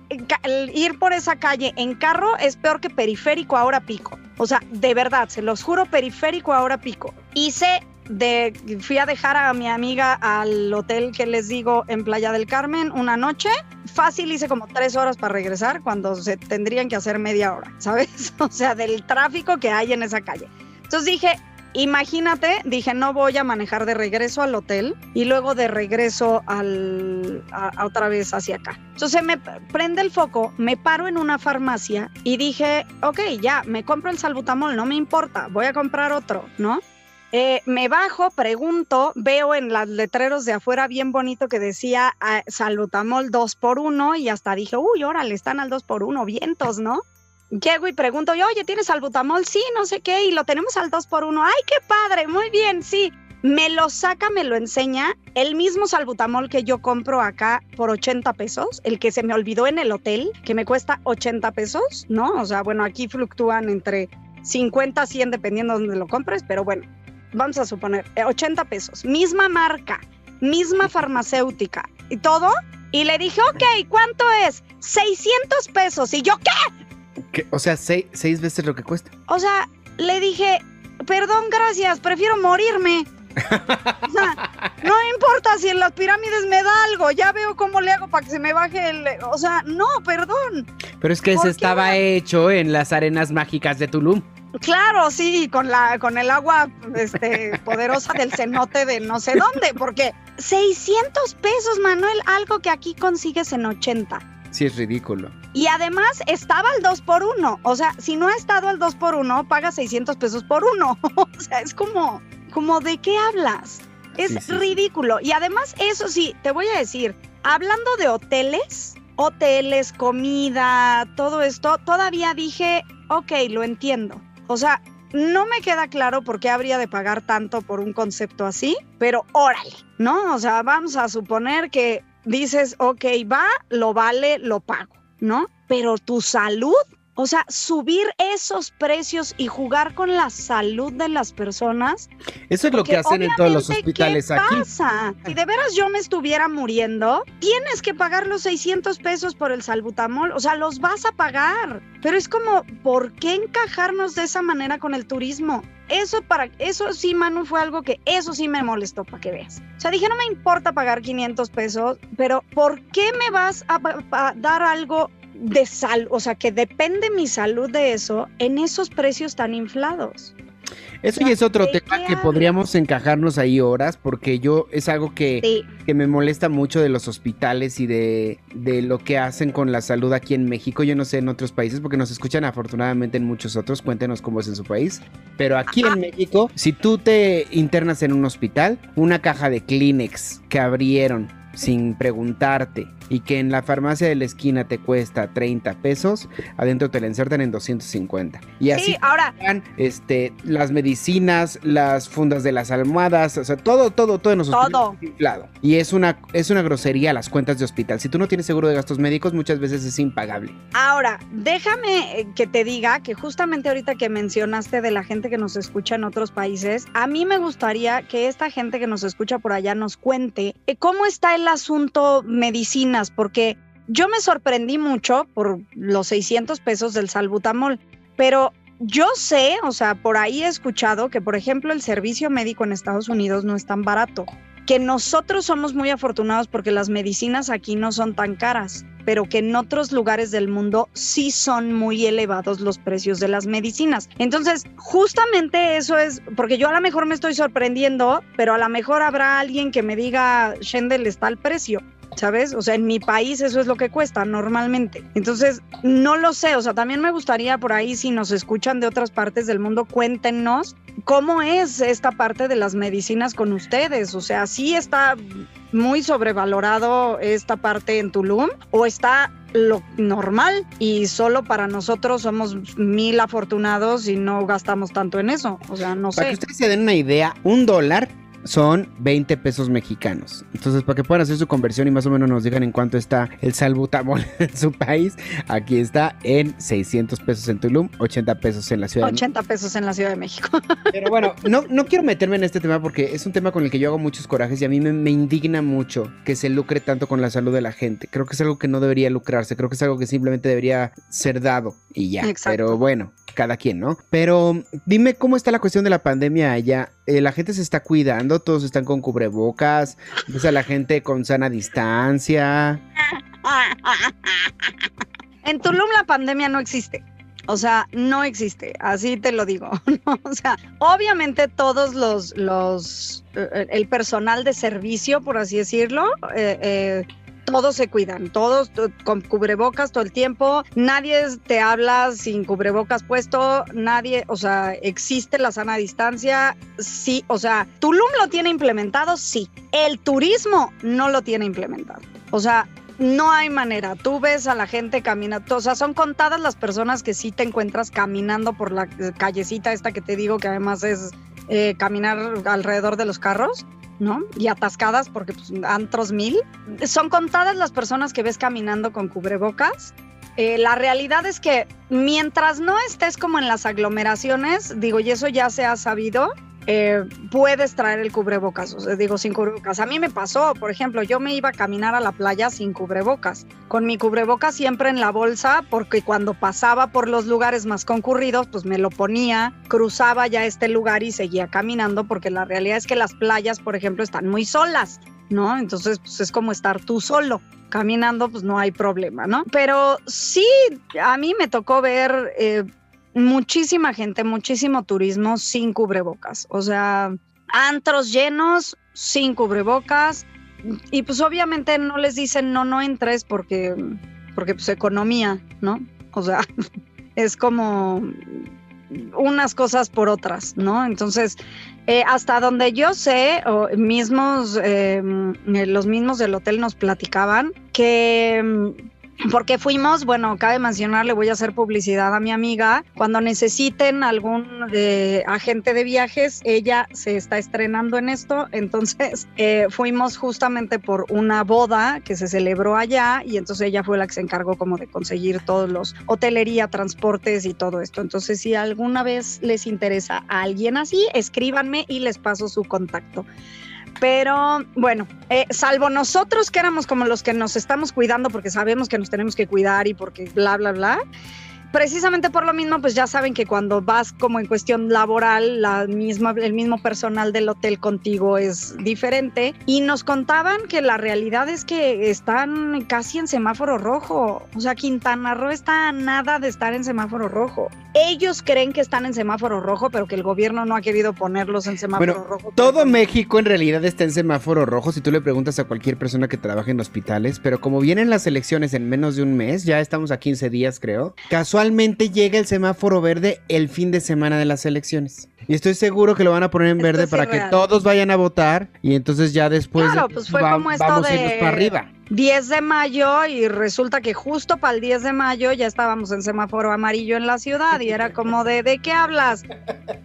el ir por esa calle en carro es peor que periférico ahora pico. O sea, de verdad, se los juro, periférico ahora pico. Hice de fui a dejar a mi amiga al hotel que les digo en Playa del Carmen una noche. Fácil hice como tres horas para regresar cuando se tendrían que hacer media hora, ¿sabes? O sea, del tráfico que hay en esa calle. Entonces dije, imagínate, dije, no voy a manejar de regreso al hotel y luego de regreso al, a, otra vez hacia acá. Entonces me prende el foco, me paro en una farmacia y dije, ok, ya, me compro el salbutamol, no me importa, voy a comprar otro, ¿no? Eh, me bajo, pregunto, veo en los letreros de afuera bien bonito que decía ah, salbutamol 2 por 1 y hasta dije, uy, órale, están al 2 por 1 vientos, ¿no? Llego y pregunto, yo, oye, ¿tienes salbutamol? Sí, no sé qué, y lo tenemos al 2 por 1 ¡Ay, qué padre! Muy bien, sí. Me lo saca, me lo enseña, el mismo salbutamol que yo compro acá por 80 pesos, el que se me olvidó en el hotel, que me cuesta 80 pesos, ¿no? O sea, bueno, aquí fluctúan entre 50 a 100 dependiendo de donde lo compres, pero bueno, vamos a suponer, eh, 80 pesos, misma marca, misma farmacéutica y todo. Y le dije, ok, ¿cuánto es? 600 pesos. Y yo, ¿qué? ¿Qué? O sea, seis, seis veces lo que cuesta. O sea, le dije, perdón, gracias, prefiero morirme. O sea, no importa si en las pirámides me da algo, ya veo cómo le hago para que se me baje el... O sea, no, perdón. Pero es que ¿Por ese qué estaba hecho en las arenas mágicas de Tulum. Claro, sí, con la con el agua este, poderosa del cenote de no sé dónde, porque 600 pesos, Manuel, algo que aquí consigues en 80. Sí, es ridículo. Y además estaba al 2 por 1 O sea, si no ha estado al 2 por 1 paga 600 pesos por uno. o sea, es como, como ¿de qué hablas? Es Sí, sí, sí. ridículo. Y además, eso sí, te voy a decir, hablando de hoteles, hoteles, comida, todo esto, todavía dije, ok, lo entiendo. O sea, no me queda claro por qué habría de pagar tanto por un concepto así, pero órale, ¿no? O sea, vamos a suponer que dices, ok, va, lo vale, lo pago, ¿no? Pero tu salud, o sea, subir esos precios y jugar con la salud de las personas. Eso es lo que hacen en todos los hospitales ¿qué aquí. pasa? Si de veras yo me estuviera muriendo, tienes que pagar los 600 pesos por el salbutamol, o sea, los vas a pagar. Pero es como, ¿por qué encajarnos de esa manera con el turismo? Eso para eso sí, Manu, fue algo que eso sí me molestó para que veas. O sea, dije, no me importa pagar 500 pesos, pero ¿por qué me vas a, dar algo de sal, o sea, que depende mi salud de eso en esos precios tan inflados? Eso ya es otro ¿de tema que podríamos encajarnos ahí horas, porque yo es algo que, Sí, que me molesta mucho de los hospitales y de, de lo que hacen con la salud aquí en México. Yo no sé en otros países, porque nos escuchan afortunadamente en muchos otros. Cuéntenos cómo es en su país. Pero aquí en México, si tú te internas en un hospital, una caja de Kleenex que abrieron sin preguntarte y que en la farmacia de la esquina te cuesta 30 pesos, adentro te la insertan en 250. Y así sí, ahora, están, este, las medicinas, las fundas de las almohadas, o sea, todo, todo, todo en los hospitales Todo. inflado. Y es una, es una grosería las cuentas de hospital. Si tú no tienes seguro de gastos médicos, muchas veces es impagable. Ahora, déjame eh, que te diga que justamente ahorita que mencionaste de la gente que nos escucha en otros países, a mí me gustaría que esta gente que nos escucha por allá nos cuente eh, cómo está el asunto porque yo me sorprendí mucho por los 600 pesos del salbutamol, pero yo sé, o sea, por ahí he escuchado que, por ejemplo, el servicio médico en Estados Unidos no es tan barato que nosotros somos muy afortunados porque las medicinas aquí no son tan caras, pero que en otros lugares del mundo sí son muy elevados los precios de las medicinas. Entonces, justamente eso es, porque yo a lo mejor me estoy sorprendiendo, pero a lo mejor habrá alguien que me diga, Shendel está al precio. ¿Sabes? O sea, en mi país eso es lo que cuesta normalmente. Entonces, no lo sé. O sea, también me gustaría por ahí, si nos escuchan de otras partes del mundo, cuéntenos cómo es esta parte de las medicinas con ustedes. O sea, ¿sí está muy sobrevalorado esta parte en Tulum o está lo normal y solo para nosotros somos mil afortunados y no gastamos tanto en eso? O sea, no Para sé. que ustedes se den una idea, un dólar son 20 pesos mexicanos. Entonces, para que puedan hacer su conversión y más o menos nos digan en cuánto está el salbutamol en su país, aquí está en 600 pesos en Tulum, 80 pesos en la ciudad de 80 pesos en la Ciudad de México. Pero bueno, no, no quiero meterme en este tema porque es un tema con el que yo hago muchos corajes y a mí me, me indigna mucho que se lucre tanto con la salud de la gente. Creo que es algo que no debería lucrarse, creo que es algo que simplemente debería ser dado y ya. Exacto. Pero bueno, cada quien, ¿no? Pero dime cómo está la cuestión de la pandemia allá. Eh, la gente se está cuidando, todos están con cubrebocas, ves a la gente con sana distancia. En Tulum la pandemia no existe. O sea, no existe, así te lo digo. ¿no? O sea, obviamente todos los, los, eh, el personal de servicio, por así decirlo, eh, eh, todos se cuidan, todos con cubrebocas todo el tiempo, nadie te habla sin cubrebocas puesto, nadie, o sea, existe la sana distancia, sí, o sea, Tulum lo tiene implementado, sí, el turismo no lo tiene implementado, o sea, no hay manera, tú ves a la gente caminando, o sea, son contadas las personas que sí te encuentras caminando por la callecita esta que te digo que además es eh, caminar alrededor de los carros. ¿No? Y atascadas porque pues, antros mil. Son contadas las personas que ves caminando con cubrebocas. Eh, la realidad es que mientras no estés como en las aglomeraciones, digo, y eso ya se ha sabido, eh, puedes traer el cubrebocas, o sea, digo sin cubrebocas. A mí me pasó, por ejemplo, yo me iba a caminar a la playa sin cubrebocas, con mi cubrebocas siempre en la bolsa, porque cuando pasaba por los lugares más concurridos, pues me lo ponía, cruzaba ya este lugar y seguía caminando, porque la realidad es que las playas, por ejemplo, están muy solas. ¿No? Entonces, pues es como estar tú solo caminando, pues no hay problema, ¿no? Pero sí, a mí me tocó ver eh, muchísima gente, muchísimo turismo sin cubrebocas. O sea, antros llenos sin cubrebocas. Y pues obviamente no les dicen no, no entres porque, porque pues economía, ¿no? O sea, es como unas cosas por otras, ¿no? Entonces, eh, hasta donde yo sé, mismos, em, los mismos del hotel nos platicaban que porque fuimos, bueno, cabe mencionar, le voy a hacer publicidad a mi amiga. Cuando necesiten algún eh, agente de viajes, ella se está estrenando en esto. Entonces, eh, fuimos justamente por una boda que se celebró allá y entonces ella fue la que se encargó como de conseguir todos los hotelería, transportes y todo esto. Entonces, si alguna vez les interesa a alguien así, escríbanme y les paso su contacto. Pero bueno, eh, salvo nosotros que éramos como los que nos estamos cuidando porque sabemos que nos tenemos que cuidar y porque bla, bla, bla, precisamente por lo mismo, pues ya saben que cuando vas como en cuestión laboral, la misma, el mismo personal del hotel contigo es diferente. Y nos contaban que la realidad es que están casi en semáforo rojo. O sea, Quintana Roo está a nada de estar en semáforo rojo. Ellos creen que están en semáforo rojo, pero que el gobierno no ha querido ponerlos en semáforo rojo. Todo México en realidad está en semáforo rojo si tú le preguntas a cualquier persona que trabaja en hospitales, pero como vienen las elecciones en menos de un mes, ya estamos a 15 días creo, casualmente llega el semáforo verde el fin de semana de las elecciones. Y estoy seguro que lo van a poner en verde para que todos vayan a votar y entonces ya después claro, pues fue como esto vamos de... para arriba. 10 de mayo y resulta que justo para el 10 de mayo ya estábamos en semáforo amarillo en la ciudad y era como de, ¿de qué hablas?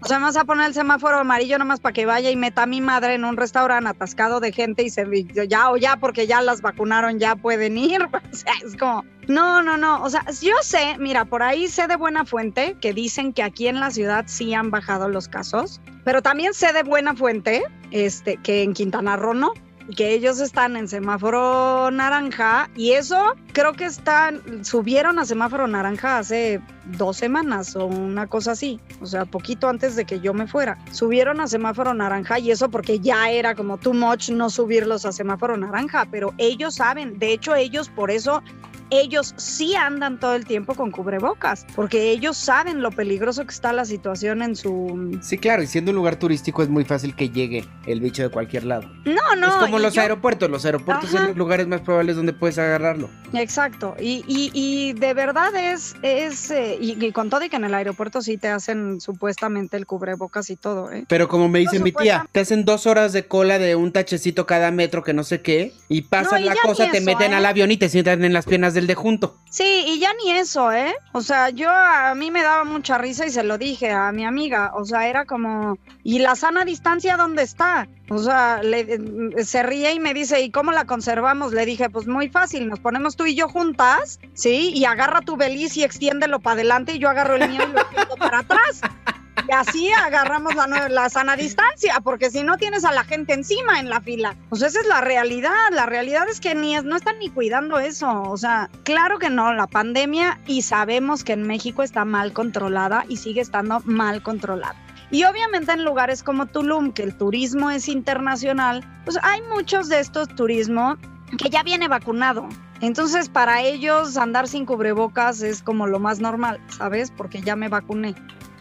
O sea, vamos a poner el semáforo amarillo nomás para que vaya y meta a mi madre en un restaurante atascado de gente y se ya o ya porque ya las vacunaron ya pueden ir. O sea, es como, no, no, no. O sea, yo sé, mira, por ahí sé de buena fuente que dicen que aquí en la ciudad sí han bajado los casos, pero también sé de buena fuente este, que en Quintana Roo no que ellos están en semáforo naranja y eso creo que están, subieron a semáforo naranja hace dos semanas o una cosa así, o sea, poquito antes de que yo me fuera. Subieron a semáforo naranja y eso porque ya era como too much no subirlos a semáforo naranja, pero ellos saben, de hecho ellos por eso ellos sí andan todo el tiempo con cubrebocas, porque ellos saben lo peligroso que está la situación en su... Sí, claro, y siendo un lugar turístico es muy fácil que llegue el bicho de cualquier lado. No, no. Es como los aeropuertos, los aeropuertos son los lugares más probables donde puedes agarrarlo. Exacto, y, y, de verdad es, es eh, y, con todo y que en el aeropuerto sí te hacen supuestamente el cubrebocas y todo, ¿eh? Pero como me dice mi tía, te hacen dos horas de cola de un tachecito cada metro que no sé qué, y pasan la cosa, te meten al ¿eh? avión y te sientan en las piernas del de junto. Sí, y ya ni eso, ¿eh? O sea, yo a mí me daba mucha risa y se lo dije a mi amiga. O sea, era como, ¿y la sana distancia dónde está? O sea, se ríe y me dice, ¿y cómo la conservamos? Le dije, pues muy fácil, nos ponemos tú y yo juntas, ¿sí? Y agarra tu beliz y extiéndelo para adelante y yo agarro el mío y lo para atrás. Y así agarramos la, la sana distancia, porque si no tienes a la gente encima en la fila. Pues esa es la realidad. La realidad es que ni no están ni cuidando eso. O sea, claro que no, la pandemia y sabemos que en México está mal controlada y sigue estando mal controlada. Y obviamente en lugares como Tulum, que el turismo es internacional, pues hay muchos de estos turismo que ya viene vacunado. Entonces, para ellos andar sin cubrebocas es como lo más normal, ¿sabes? Porque ya me vacuné.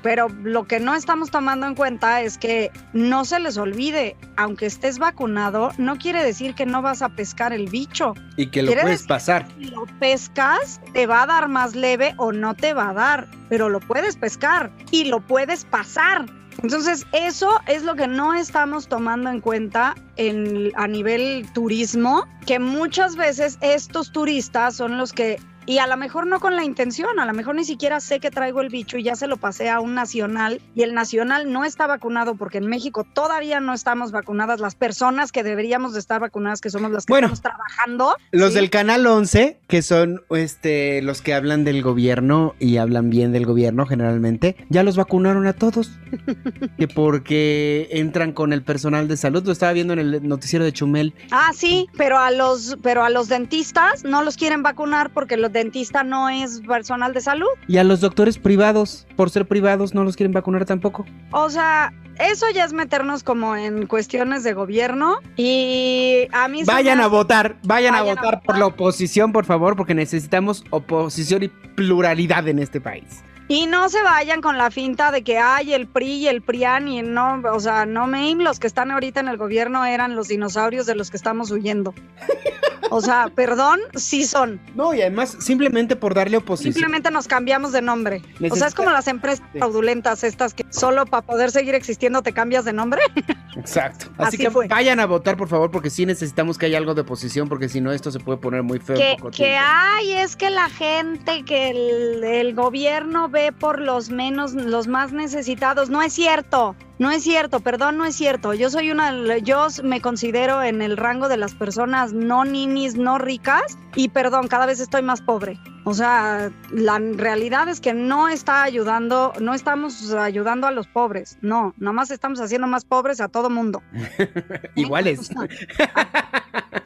Pero lo que no estamos tomando en cuenta es que no se les olvide, aunque estés vacunado, no quiere decir que no vas a pescar el bicho. Y que lo puedes pasar. Si lo pescas, te va a dar más leve o no te va a dar, pero lo puedes pescar y lo puedes pasar. Entonces, eso es lo que no estamos tomando en cuenta en, a nivel turismo, que muchas veces estos turistas son los que y a lo mejor no con la intención, a lo mejor ni siquiera sé que traigo el bicho y ya se lo pasé a un nacional y el nacional no está vacunado porque en México todavía no estamos vacunadas las personas que deberíamos de estar vacunadas, que somos las que Bueno, estamos trabajando. Los ¿sí? del canal 11, que son este los que hablan del gobierno y hablan bien del gobierno generalmente, ya los vacunaron a todos. que porque entran con el personal de salud, lo estaba viendo en el noticiero de Chumel. Ah, sí, pero a los pero a los dentistas no los quieren vacunar porque los dentistas no es personal de salud. Y a los doctores privados, por ser privados, no los quieren vacunar tampoco. O sea, eso ya es meternos como en cuestiones de gobierno y a mí Vayan a votar, vayan, a Vayan a votar por votar. la oposición, por favor, porque necesitamos oposición y pluralidad en este país. Y no se vayan con la finta de que hay el PRI y el PRIAN y no, o sea, no me los que están ahorita en el gobierno eran los dinosaurios de los que estamos huyendo. O sea, perdón, sí son. No, y además, simplemente por darle oposición. Simplemente nos cambiamos de nombre. O sea, es como las empresas fraudulentas estas que solo para poder seguir existiendo te cambias de nombre. Exacto. Así, Así que fue. vayan a votar, por favor, porque sí necesitamos que haya algo de oposición, porque si no, esto se puede poner muy feo. que, que hay es que la gente, que el, el gobierno ve por los menos, los más necesitados. No es cierto, no es cierto, perdón, no es cierto. Yo soy una, yo me considero en el rango de las personas no ninis, no ricas y perdón, cada vez estoy más pobre. O sea, la realidad es que no está ayudando, no estamos ayudando a los pobres, no, nomás estamos haciendo más pobres a todo mundo. Iguales.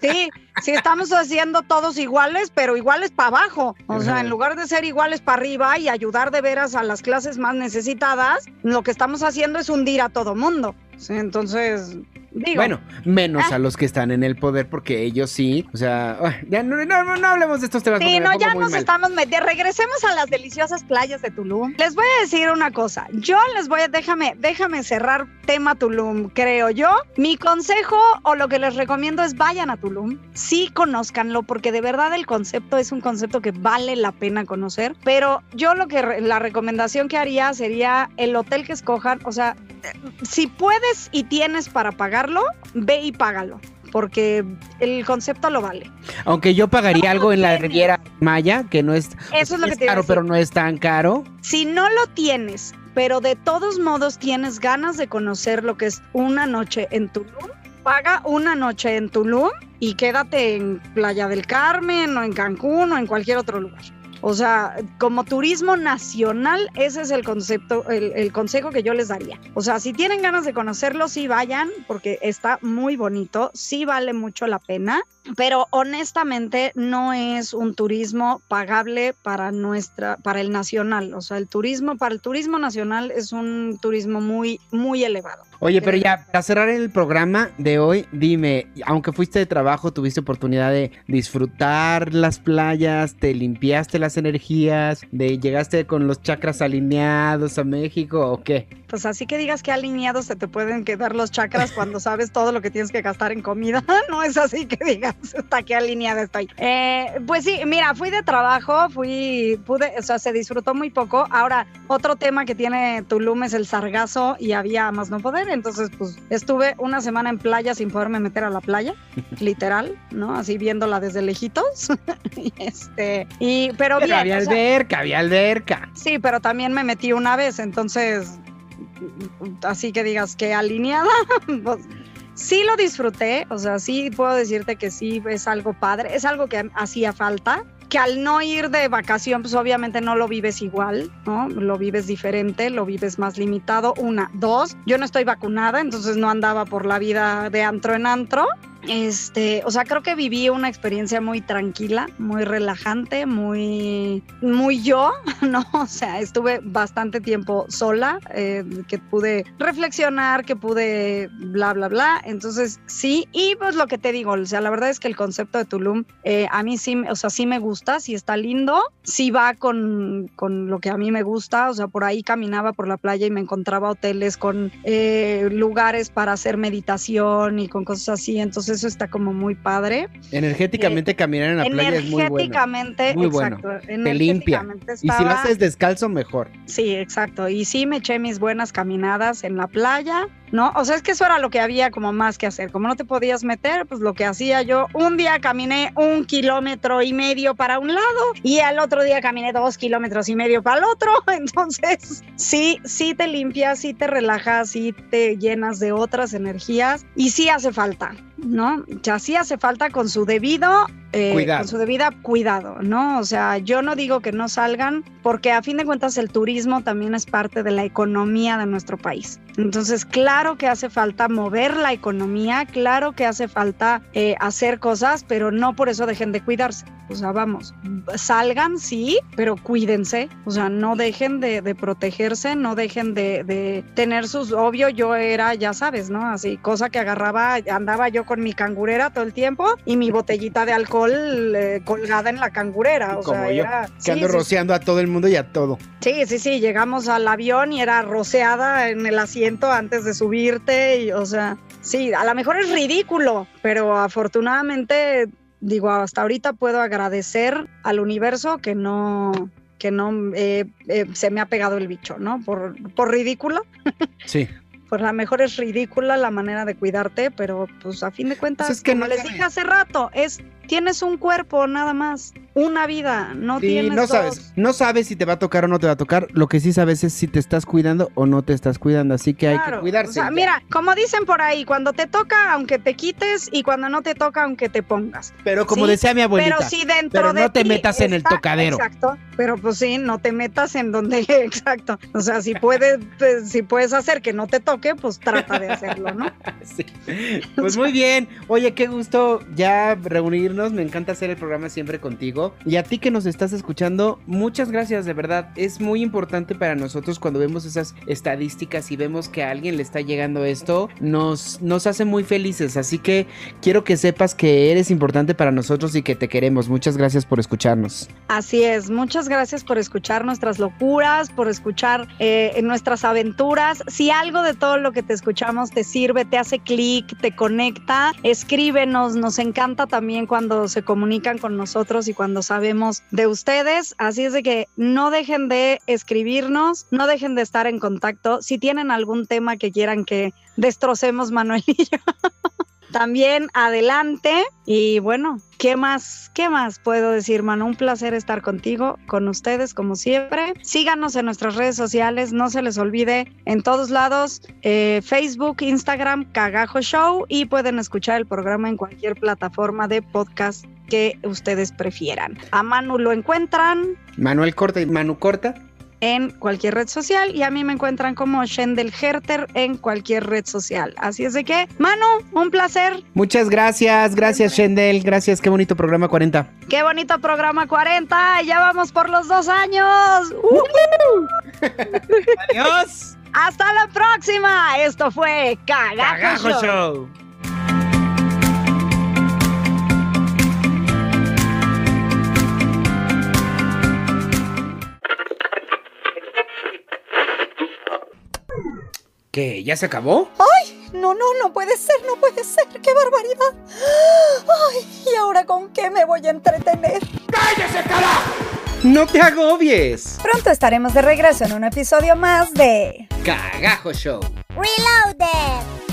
Sí, sí estamos haciendo todos iguales, pero iguales para abajo. O sea, en lugar de ser iguales para arriba y ayudar de veras a las clases más necesitadas, lo que estamos haciendo es hundir a todo mundo. Sí, entonces, digo, Bueno, menos Ah. a los que están en el poder, porque ellos sí. O sea, ah, ya no, no, hablemos de estos temas. Sí, no, ya nos mal. estamos metiendo. Regresemos a las deliciosas playas de Tulum. Les voy a decir una cosa. Yo les voy a, déjame, déjame cerrar tema Tulum, creo yo. Mi consejo o lo que les recomiendo es vayan a Tulum. Sí, conózcanlo, porque de verdad el concepto es un concepto que vale la pena conocer. Pero yo lo que, la recomendación que haría sería el hotel que escojan. O sea, eh, si y tienes para pagarlo, ve y págalo. Porque el concepto lo vale. Aunque yo pagaría algo en la tienes. Riviera Maya, que no es, Eso es lo que caro, pero no es tan caro. Si no lo tienes, pero de todos modos tienes ganas de conocer lo que es una noche en Tulum, paga una noche en Tulum y quédate en Playa del Carmen o en Cancún o en cualquier otro lugar. O sea, como turismo nacional, ese es el concepto, el, consejo que yo les daría. O sea, si tienen ganas de conocerlo, sí vayan, porque está muy bonito, sí vale mucho la pena, pero honestamente no es un turismo pagable para nuestra, para el nacional. O sea, el turismo, para el turismo nacional es un turismo muy, muy elevado. Oye, pero ya, para cerrar el programa de hoy, dime, aunque fuiste de trabajo, tuviste oportunidad de disfrutar las playas, te limpiaste las energías, de llegaste con los chakras alineados a México o qué? Pues así que digas que alineados se te pueden quedar los chakras cuando sabes todo lo que tienes que gastar en comida. No es así que digas, hasta qué alineada estoy. Eh, pues sí, mira, fui de trabajo, fui, pude, o sea, se disfrutó muy poco. Ahora, otro tema que tiene Tulum es el sargazo y había más no poder. Entonces, pues estuve una semana en playa sin poderme meter a la playa, literal, ¿no? Así viéndola desde lejitos. y este, y, pero, Pero bien. había o sea, alberca, había alberca. Sí, pero también me metí una vez, entonces, así que digas que alineada, pues, sí lo disfruté, o sea, sí puedo decirte que sí es algo padre, es algo que hacía falta, que al no ir de vacación, pues obviamente no lo vives igual, ¿no? Lo vives diferente, lo vives más limitado, una, dos, yo no estoy vacunada, entonces no andaba por la vida de antro en antro, este, o sea, creo que viví una experiencia muy tranquila, muy relajante, muy, muy yo, ¿no? O sea, estuve bastante tiempo sola, eh, que pude reflexionar, que pude bla, bla, bla. Entonces, sí, y pues lo que te digo, o sea, la verdad es que el concepto de Tulum, eh, a mí sí, o sea, sí me gusta, sí está lindo, sí va con, con lo que a mí me gusta, o sea, por ahí caminaba por la playa y me encontraba hoteles con eh, lugares para hacer meditación y con cosas así, entonces eso está como muy padre. Energéticamente caminar en la playa es muy bueno. Energéticamente, Muy bueno. exacto. Te limpia. Y si lo haces descalzo, mejor. Sí, exacto. Y sí me eché mis buenas caminadas en la playa. ¿No? O sea, es que eso era lo que había como más que hacer. Como no te podías meter, pues lo que hacía yo, un día caminé un kilómetro y medio para un lado y al otro día caminé dos kilómetros y medio para el otro. Entonces, sí, sí te limpias, sí te relajas, sí te llenas de otras energías y sí hace falta. ¿No? Ya sí hace falta con su debido eh, Cuidado. con su debida cuidado, ¿no? O sea, yo no digo que no salgan, porque a fin de cuentas el turismo también es parte de la economía de nuestro país. Entonces, claro que hace falta mover la economía, claro que hace falta eh, hacer cosas, pero no por eso dejen de cuidarse. O sea, vamos, salgan, sí, pero cuídense. O sea, no dejen de, de protegerse, no dejen de, de tener sus... Obvio, yo era, ya sabes, ¿no? Así, cosa que agarraba, andaba yo con mi cangurera todo el tiempo y mi botellita de alcohol eh, colgada en la cangurera. O Como sea, yo, era... que ando sí, rociando a todo el mundo y a todo. Sí, sí, sí, llegamos al avión y era rociada en el asiento antes de subirte y, o sea, sí, a lo mejor es ridículo, pero afortunadamente, digo, hasta ahorita puedo agradecer al universo que no que no eh, eh, se me ha pegado el bicho, ¿no? Por, por ridículo, Sí. Pues a lo mejor es ridícula la manera de cuidarte, pero pues a fin de cuentas, Pues es que como no les dije hace rato, es tienes un cuerpo nada más, una vida, no Sí, tienes no dos. sabes, no sabes si te va a tocar o no te va a tocar. Lo que sí sabes es si te estás cuidando o no te estás cuidando. Así que hay que cuidarse. o sea, mira, como dicen por ahí, cuando te toca, aunque te quites, y cuando no te toca, aunque te pongas. Pero como sí, decía mi abuelita, Pero si dentro pero de no te metas en el tocadero. Exacto. Pero pues sí, no te metas en donde, exacto. O sea, si puedes, pues, si puedes hacer que no te toque, pues trata de hacerlo, ¿no? Sí. Pues muy bien. Oye, qué gusto ya reunirnos. Me encanta hacer el programa siempre contigo. Y a ti que nos estás escuchando, muchas gracias, de verdad. Es muy importante para nosotros cuando vemos esas estadísticas y vemos que a alguien le está llegando esto, nos, nos hace muy felices. Así que quiero que sepas que eres importante para nosotros y que te queremos. Muchas gracias por escucharnos. Así es, muchas gracias por escuchar nuestras locuras, por escuchar eh, nuestras aventuras. Si algo de todo lo que te escuchamos te sirve, te hace clic, te conecta, escríbenos. Nos encanta también cuando se comunican con nosotros y cuando sabemos de ustedes. Así es de que no dejen de escribirnos, no dejen de estar en contacto. Si tienen algún tema que quieran que destrocemos Manuel y yo. También adelante y bueno, ¿qué más? ¿Qué más puedo decir, Manu? Un placer estar contigo, con ustedes como siempre. Síganos en nuestras redes sociales, no se les olvide en todos lados, eh, Facebook, Instagram, Cagajo Show y pueden escuchar el programa en cualquier plataforma de podcast que ustedes prefieran. A Manu lo encuentran Manuel Corta y Manu Corta. En cualquier red social y a mí me encuentran como Shendel Herter en cualquier red social. Así es de que, Manu, un placer. Muchas gracias, gracias Shendel, gracias, qué bonito programa 40. Qué bonito programa 40. Ya vamos por los dos años. ¡Uh! Adiós. Hasta la próxima. Esto fue Cagajo, Cagajo Show. Show. ¿Qué? ¿Ya se acabó? No, no, no puede ser, no puede ser. ¡Qué barbaridad! Ay, ¿y ahora con qué me voy a entretener? ¡No te agobies! Pronto estaremos de regreso en un episodio más de... Cagajo Show. Reloaded.